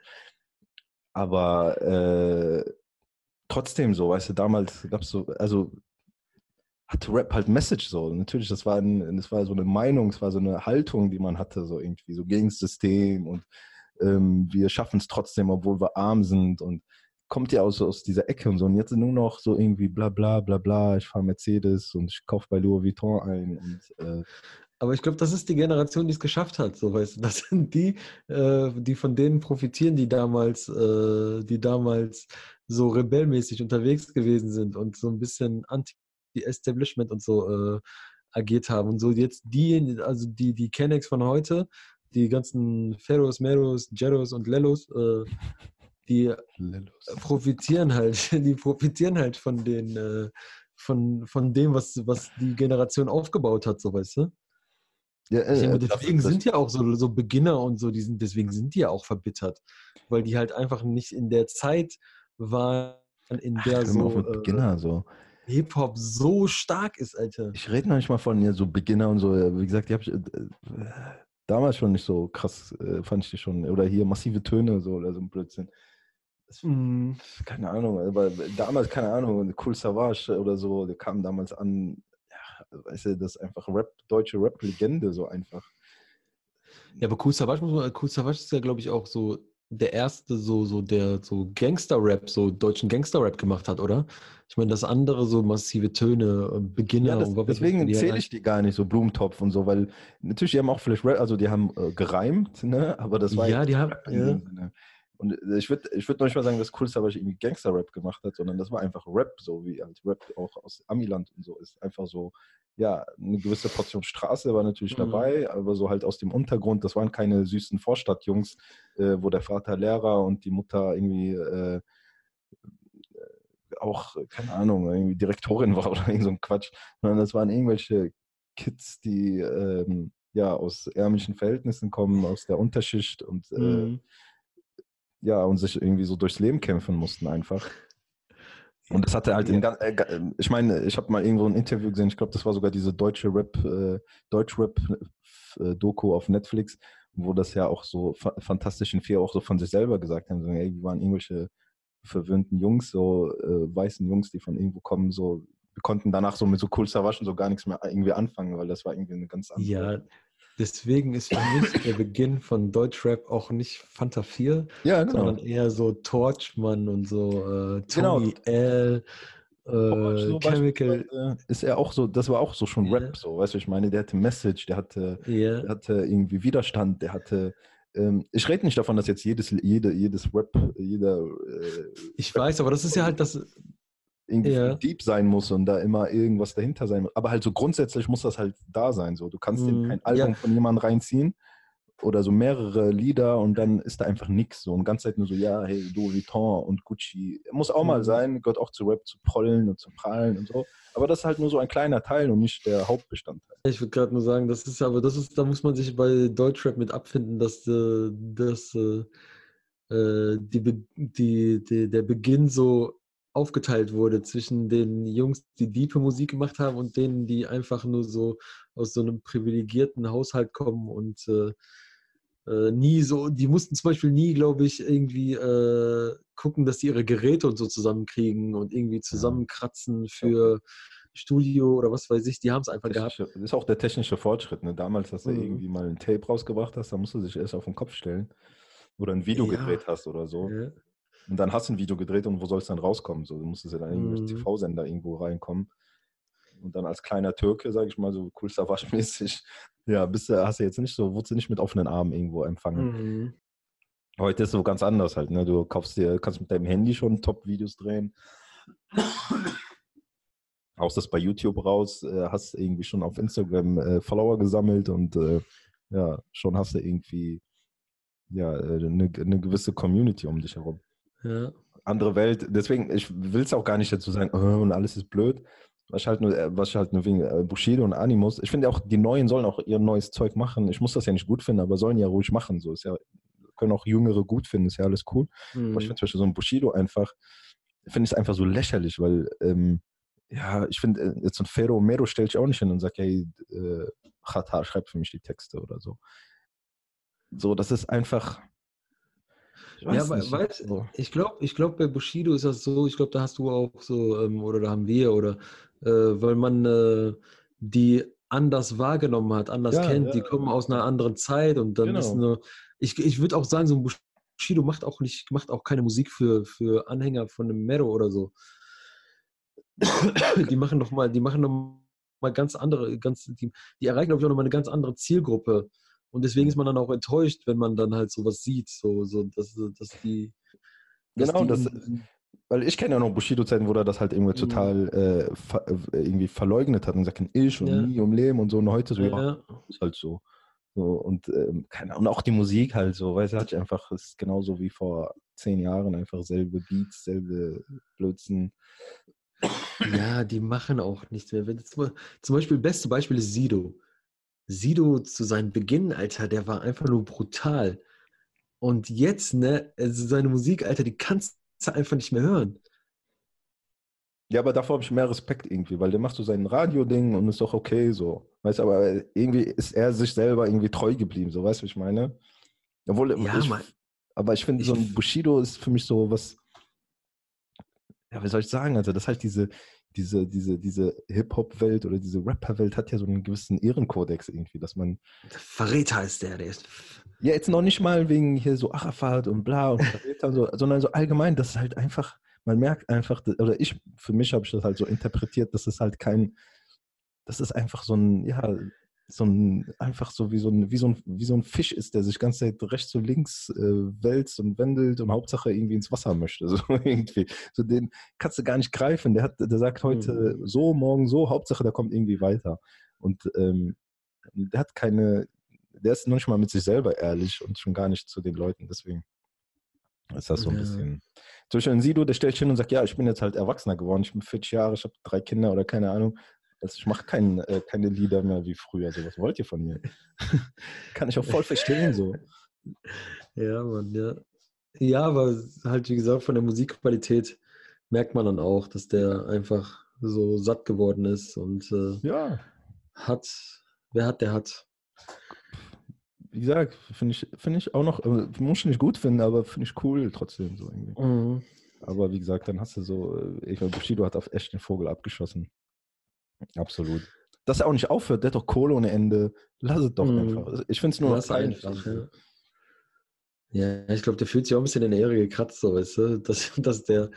Aber äh, trotzdem so, weißt du, damals gab es so, also hatte Rap halt Message so. Natürlich, das war, ein, das war so eine Meinung, es war so eine Haltung, die man hatte, so irgendwie, so gegen das System und ähm, wir schaffen es trotzdem, obwohl wir arm sind und kommt ja aus, aus dieser Ecke und so. Und jetzt nur noch so irgendwie bla bla bla bla, ich fahre Mercedes und ich kaufe bei Louis Vuitton ein und äh, aber ich glaube, das ist die Generation, die es geschafft hat, so weißt du. Das sind die, äh, die von denen profitieren, die damals, äh, die damals so rebellmäßig unterwegs gewesen sind und so ein bisschen anti-Establishment und so äh, agiert haben. Und so jetzt die, also die, die Kennex von heute, die ganzen Ferros, Meros, Jeros und Lellos, äh, die Lellos. profitieren halt, die profitieren halt von den, äh, von, von dem, was, was die Generation aufgebaut hat, so weißt du. Ja, äh, denke, äh, deswegen sind ja auch so, so Beginner und so, die sind, deswegen sind die ja auch verbittert, weil die halt einfach nicht in der Zeit waren, in der Ach, so, äh, Beginner, so. Hip-Hop so stark ist, Alter. Ich rede manchmal von ja, so Beginner und so. Wie gesagt, die habe ich äh, damals schon nicht so krass, äh, fand ich die schon. Oder hier massive Töne so oder so ein Blödsinn. Mm. Keine Ahnung, aber damals, keine Ahnung, Cool Savage oder so, der kam damals an, weißt du, das ist einfach Rap, deutsche Rap-Legende so einfach. Ja, aber Cool Savage, muss man, cool Savage ist ja, glaube ich, auch so der erste, so, so der so Gangster-Rap, so deutschen Gangster-Rap gemacht hat, oder? Ich meine, das andere so massive Töne, äh, Beginner ja, das, und Deswegen zähle ich die gar nicht, so Blumentopf und so, weil natürlich, die haben auch vielleicht Rap, also die haben äh, gereimt, ne? aber das war ja, die haben, ja. Und äh, ich würde ich würd noch nicht mal sagen, dass Cool Savage irgendwie Gangster-Rap gemacht hat, sondern das war einfach Rap, so wie halt Rap auch aus Amiland und so ist. Einfach so, ja, eine gewisse Portion Straße war natürlich mhm. dabei, aber so halt aus dem Untergrund. Das waren keine süßen Vorstadtjungs, äh, wo der Vater Lehrer und die Mutter irgendwie äh, auch, keine Ahnung, irgendwie Direktorin war oder irgend so ein Quatsch, sondern das waren irgendwelche Kids, die ähm, ja aus ärmlichen Verhältnissen kommen, aus der Unterschicht und äh, mhm ja, und sich irgendwie so durchs Leben kämpfen mussten einfach. Und das hatte halt, in, äh, ich meine, ich habe mal irgendwo ein Interview gesehen, ich glaube, das war sogar diese deutsche Rap, äh, Deutsch-Rap-Doku auf Netflix, wo das ja auch so fa Fantastischen Vier auch so von sich selber gesagt haben, so, ey, wir waren irgendwelche verwöhnten Jungs, so äh, weißen Jungs, die von irgendwo kommen, so, wir konnten danach so mit so Cool Savage so gar nichts mehr irgendwie anfangen, weil das war irgendwie eine ganz andere. Ja, Deswegen ist für mich der Beginn von Deutschrap auch nicht Fanta 4, ja, genau. sondern eher so Torchman und so äh, Tommy genau. L. Äh, so Chemical. Ist er auch so, das war auch so schon yeah. Rap, so, weißt du, ich meine, der hatte Message, der hatte, yeah. der hatte irgendwie Widerstand, der hatte ähm, ich rede nicht davon, dass jetzt jedes, jede, jedes Rap, jeder. Äh, ich weiß, aber das ist ja halt das, irgendwie ja. deep sein muss und da immer irgendwas dahinter sein muss. Aber halt so grundsätzlich muss das halt da sein. So. Du kannst mhm. dir kein Album ja. von jemandem reinziehen oder so mehrere Lieder und dann ist da einfach nichts. So. Und ganz Zeit nur so, ja, hey, Louis Vuitton und Gucci. Muss auch mhm. mal sein, gehört auch zu Rap, zu prollen und zu prallen und so. Aber das ist halt nur so ein kleiner Teil und nicht der Hauptbestandteil. Ich würde gerade nur sagen, das ist aber, das ist, da muss man sich bei Deutschrap mit abfinden, dass, äh, dass äh, äh die, die, die, der Beginn so aufgeteilt wurde zwischen den Jungs, die diepe Musik gemacht haben und denen, die einfach nur so aus so einem privilegierten Haushalt kommen und äh, äh, nie so, die mussten zum Beispiel nie, glaube ich, irgendwie äh, gucken, dass sie ihre Geräte und so zusammenkriegen und irgendwie zusammenkratzen für Studio oder was weiß ich. Die haben es einfach gehabt. Das ist auch der technische Fortschritt. Ne? Damals, dass du mhm. irgendwie mal ein Tape rausgebracht hast, da musst du dich erst auf den Kopf stellen oder ein Video ja. gedreht hast oder so. Ja. Und dann hast du ein Video gedreht und wo soll es dann rauskommen? So, du musstest ja dann irgendwie mhm. TV-Sender irgendwo reinkommen. Und dann als kleiner Türke, sage ich mal, so coolster waschmäßig, ja, bist du, hast du jetzt nicht so, wurdest du nicht mit offenen Armen irgendwo empfangen. Mhm. Heute ist es so ganz anders halt, ne? Du kaufst dir, kannst mit deinem Handy schon Top-Videos drehen. Haust das bei YouTube raus, äh, hast irgendwie schon auf Instagram äh, Follower gesammelt und äh, ja, schon hast du irgendwie ja, eine, äh, eine gewisse Community um dich herum. Ja. Andere Welt, deswegen, ich will es auch gar nicht dazu sagen, oh, und alles ist blöd. Was halt nur, äh, was halt nur wegen äh, Bushido und Animus. Ich finde auch, die Neuen sollen auch ihr neues Zeug machen. Ich muss das ja nicht gut finden, aber sollen ja ruhig machen. So ist ja, können auch Jüngere gut finden, ist ja alles cool. Mhm. Aber ich mhm. finde zum Beispiel so ein Bushido einfach, finde ich es einfach so lächerlich, weil, ähm, ja, ich finde, jetzt so ein Fero Mero stellt sich auch nicht hin und sagt, hey, äh, Khatar, schreib für mich die Texte oder so. So, das ist einfach, ja, aber weißt, ich glaube, ich glaub, bei Bushido ist das so, ich glaube, da hast du auch so, ähm, oder da haben wir, oder äh, weil man äh, die anders wahrgenommen hat, anders ja, kennt, ja. die kommen aus einer anderen Zeit und dann genau. ist eine, ich, ich würde auch sagen, so ein Bushido macht auch nicht, macht auch keine Musik für, für Anhänger von einem Mero oder so. die machen doch mal, die machen noch mal ganz andere, ganz, die, die erreichen, glaube ich, auch noch mal eine ganz andere Zielgruppe. Und deswegen ist man dann auch enttäuscht, wenn man dann halt sowas sieht, so, so dass, dass die. Dass genau, die das, weil ich kenne ja noch Bushido-Zeiten, wo er das halt irgendwie mhm. total äh, ver, äh, irgendwie verleugnet hat und sagt, ich und ja. nie um Leben und so. Und heute so, ja, ja. ist halt so. so und, ähm, keine, und auch die Musik halt so, weil es hat einfach, ist genauso wie vor zehn Jahren, einfach selbe Beats, selbe Blödsinn. Ja, die machen auch nichts mehr. Zum Beispiel, beste Beispiel ist Sido. Sido zu seinem Beginn, Alter, der war einfach nur brutal. Und jetzt, ne, also seine Musik, Alter, die kannst du einfach nicht mehr hören. Ja, aber davor habe ich mehr Respekt irgendwie, weil der macht so sein Radio-Ding und ist doch okay so. Weißt du, aber irgendwie ist er sich selber irgendwie treu geblieben, so weißt du, was ich meine? Obwohl, ja, ich, aber ich finde, so ein Bushido ist für mich so was, ja, wie soll ich sagen, also das ist halt diese, diese, diese, diese Hip-Hop-Welt oder diese Rapper-Welt hat ja so einen gewissen Ehrenkodex irgendwie, dass man. Verräter ist der, der ist. Ja, jetzt noch nicht mal wegen hier so Arafat und bla und Verräter und so, sondern so allgemein, das ist halt einfach, man merkt einfach, oder ich, für mich habe ich das halt so interpretiert, dass es halt kein, das ist einfach so ein, ja, so ein, einfach so wie so ein, wie so ein, wie so ein Fisch ist, der sich ganz Zeit rechts und links äh, wälzt und wendelt und Hauptsache irgendwie ins Wasser möchte. So irgendwie. So den kannst du gar nicht greifen. Der hat, der sagt heute mhm. so, morgen so, Hauptsache der kommt irgendwie weiter. Und ähm, der hat keine, der ist noch nicht mal mit sich selber ehrlich und schon gar nicht zu den Leuten. Deswegen ist das so ein ja. bisschen. Zum Beispiel ein Sido, der stellt sich hin und sagt, ja, ich bin jetzt halt Erwachsener geworden, ich bin 40 Jahre, ich habe drei Kinder oder keine Ahnung. Also ich mache kein, äh, keine Lieder mehr wie früher. So, was wollt ihr von mir? Kann ich auch voll verstehen so. Ja, man, ja. Ja, aber halt, wie gesagt, von der Musikqualität merkt man dann auch, dass der einfach so satt geworden ist und äh, ja. hat, wer hat, der hat. Wie gesagt, finde ich, find ich auch noch, also, muss ich nicht gut finden, aber finde ich cool trotzdem so irgendwie. Mhm. Aber wie gesagt, dann hast du so, äh, ich glaube, Bushido hat auf echt den Vogel abgeschossen. Absolut. Dass er auch nicht aufhört, der hat doch Kohle ohne Ende. Lass es doch mhm. einfach. Ich finde es nur Lass einfach. Ja. ja, ich glaube, der fühlt sich auch ein bisschen in der Ehre gekratzt, so, weißt du, dass, dass, der,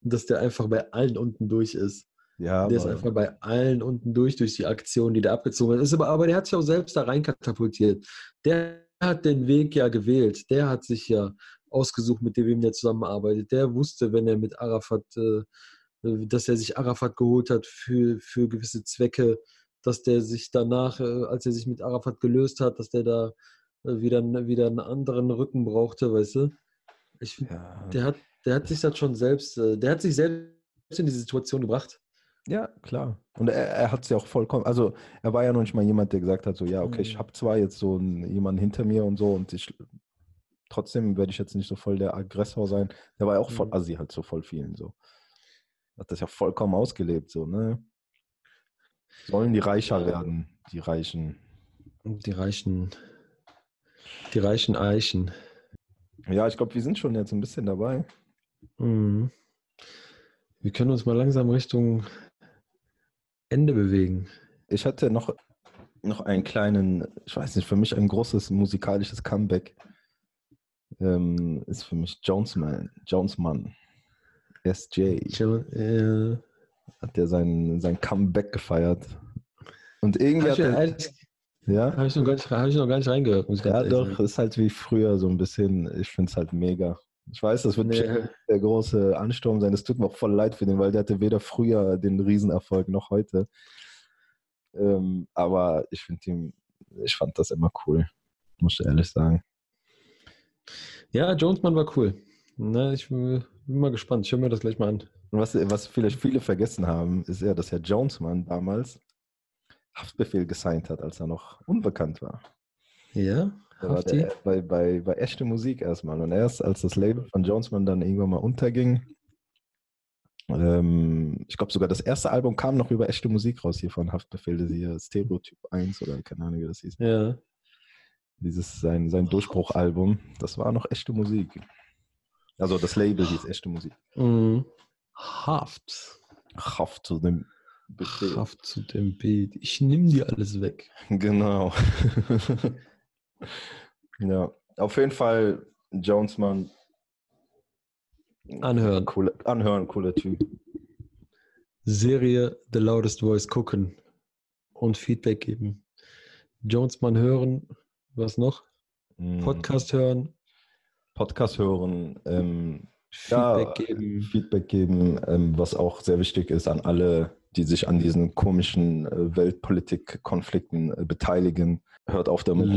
dass der einfach bei allen unten durch ist. Ja, der ist einfach bei allen unten durch, durch die Aktion, die da abgezogen ist. Aber, aber der hat sich auch selbst da rein katapultiert. Der hat den Weg ja gewählt. Der hat sich ja ausgesucht, mit dem er zusammenarbeitet. Der wusste, wenn er mit Arafat äh, dass er sich Arafat geholt hat für, für gewisse Zwecke, dass der sich danach, äh, als er sich mit Arafat gelöst hat, dass der da äh, wieder, wieder einen anderen Rücken brauchte, weißt du? Ich, ja. der, hat, der hat sich das schon selbst, der hat sich selbst in diese Situation gebracht. Ja, klar. Und er, er hat es ja auch vollkommen, also er war ja noch nicht mal jemand, der gesagt hat, so, ja, okay, mhm. ich habe zwar jetzt so einen, jemanden hinter mir und so und ich, trotzdem werde ich jetzt nicht so voll der Aggressor sein. Der war ja auch voll mhm. assi halt so voll vielen so. Hat das ja vollkommen ausgelebt, so, ne? Sollen die reicher werden, die Reichen. Die reichen, die reichen Eichen. Ja, ich glaube, wir sind schon jetzt ein bisschen dabei. Mhm. Wir können uns mal langsam Richtung Ende bewegen. Ich hatte noch, noch einen kleinen, ich weiß nicht, für mich ein großes musikalisches Comeback. Ähm, ist für mich Jonesman, Jonesman. SJ. Äh, Hat der sein, sein Comeback gefeiert. Und irgendwie Habe hat er, ja, hab ich, noch gar nicht- hab ich noch gar nicht reingehört. Muss ich ganz ja doch, sagen. ist halt wie früher so ein bisschen. Ich finde es halt mega. Ich weiß, das wird Nee. der große Ansturm sein. Es tut mir auch voll leid für den, weil der hatte weder früher den Riesenerfolg noch heute. Ähm, aber ich finde ihn, ich fand das immer cool. Muss ich ehrlich sagen. Ja, Jonesman war cool. Na, ich bin bin mal gespannt. Ich höre mir das gleich mal an. Und was, was vielleicht viele vergessen haben, ist ja, dass Herr Jonesman damals Haftbefehl gesigned hat, als er noch unbekannt war. Ja, Da war der, bei, bei, bei echte Musik erstmal. Und erst als das Label von Jonesman dann irgendwann mal unterging, ähm, ich glaube sogar das erste Album kam noch über echte Musik raus hier von Haftbefehl, das hier Stereotyp 1 oder keine Ahnung, wie das hieß. Ja. Dieses sein, sein Durchbruchalbum, das war noch echte Musik. Also das Label hieß echte Musik. Mhm. Haft. Haft zu dem Befehl. Haft zu dem Beat. Ich nehme dir alles weg. Genau. ja, auf jeden Fall Jonesman. Anhören. Cooler, anhören, cooler Typ. Serie The Loudest Voice gucken und Feedback geben. Jonesman hören. Was noch? Mm, Podcast hören. Podcast hören, ähm, ja, Feedback geben. Feedback geben, ähm, was auch sehr wichtig ist an alle, die sich an diesen komischen äh, Weltpolitik-Konflikten äh, beteiligen. Hört auf damit.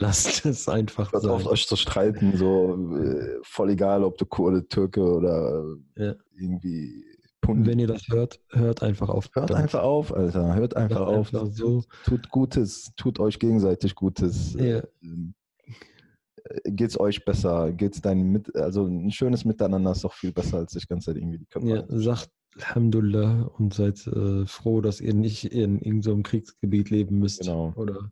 Lasst es einfach Hört auf, sein. euch zu streiten, so äh, voll egal, ob du Kurde, Türke oder Ja. irgendwie Pundi. Wenn ihr das hört, hört einfach auf. Hört damit. einfach auf, Alter. Hört einfach Hört auf. einfach so. Tut Gutes, tut euch gegenseitig Gutes. Ja. Ähm, äh, Geht's euch besser? Geht's deinem mit, also ein schönes Miteinander ist doch viel besser, als sich ganze Zeit irgendwie die Köpfe Ja, sagt Alhamdulillah und seid äh, froh, dass ihr nicht in irgendeinem Kriegsgebiet leben müsst. Genau. Oder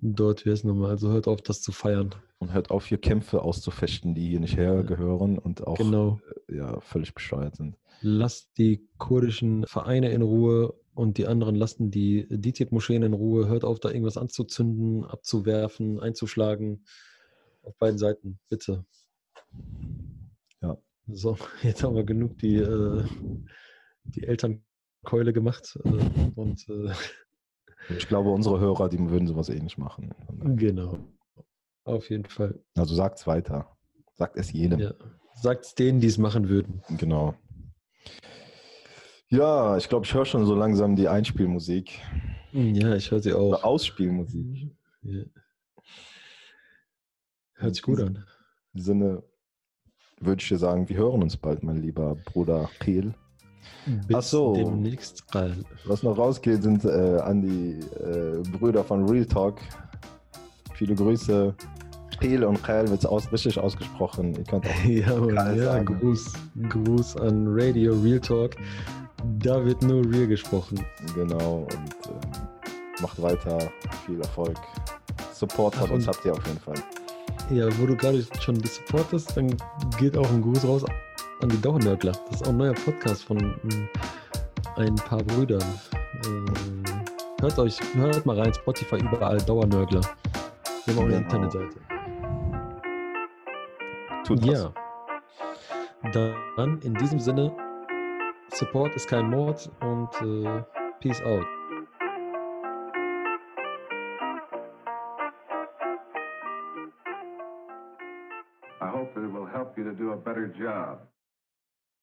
dort wäre es nochmal. Also hört auf, das zu feiern. Und hört auf, hier Kämpfe auszufechten, die hier nicht hergehören und auch Genau. äh, ja, völlig bescheuert sind. Lasst die kurdischen Vereine in Ruhe und die anderen lassen die DITIB-Moscheen in Ruhe. Hört auf, da irgendwas anzuzünden, abzuwerfen, einzuschlagen. Auf beiden Seiten, bitte. Ja. So, jetzt haben wir genug die, äh, die Elternkeule gemacht. Äh, und äh, Ich glaube, unsere Hörer, die würden sowas eh nicht machen. genau. Auf jeden Fall. Also sagt's weiter. Sagt es jedem. Ja. Sagt es denen, die es machen würden. Genau. Ja, ich glaube, ich höre schon so langsam die Einspielmusik. Ja, ich höre sie Oder auch. Ausspielmusik. Ja. Hört sich gut an. In diesem Sinne würde ich dir sagen, wir hören uns bald, mein lieber Bruder Kiel. Bis Ach so. demnächst. Was noch rausgeht, sind äh, an die äh, Brüder von Real Talk. Viele Grüße. Kiel und Kael wird es aus, richtig ausgesprochen. Ihr könnt auch Ja, ja. Gruß, Gruß an Radio Real Talk. Da wird nur real gesprochen. genau und ähm, macht weiter. Viel Erfolg. Support Ach, uns habt ihr auf jeden Fall. Ja, wo du gerade schon die supportest, dann geht auch ein Gruß raus an die Dauernörgler. Das ist auch ein neuer Podcast von mm, ein paar Brüdern. Ähm, hört euch, hört mal rein, Spotify überall, Dauernörgler. Wir haben auch eine Genau. Internetseite. Tut was. Ja. Dann in diesem Sinne, Support ist kein Mord und äh, Peace out. Job.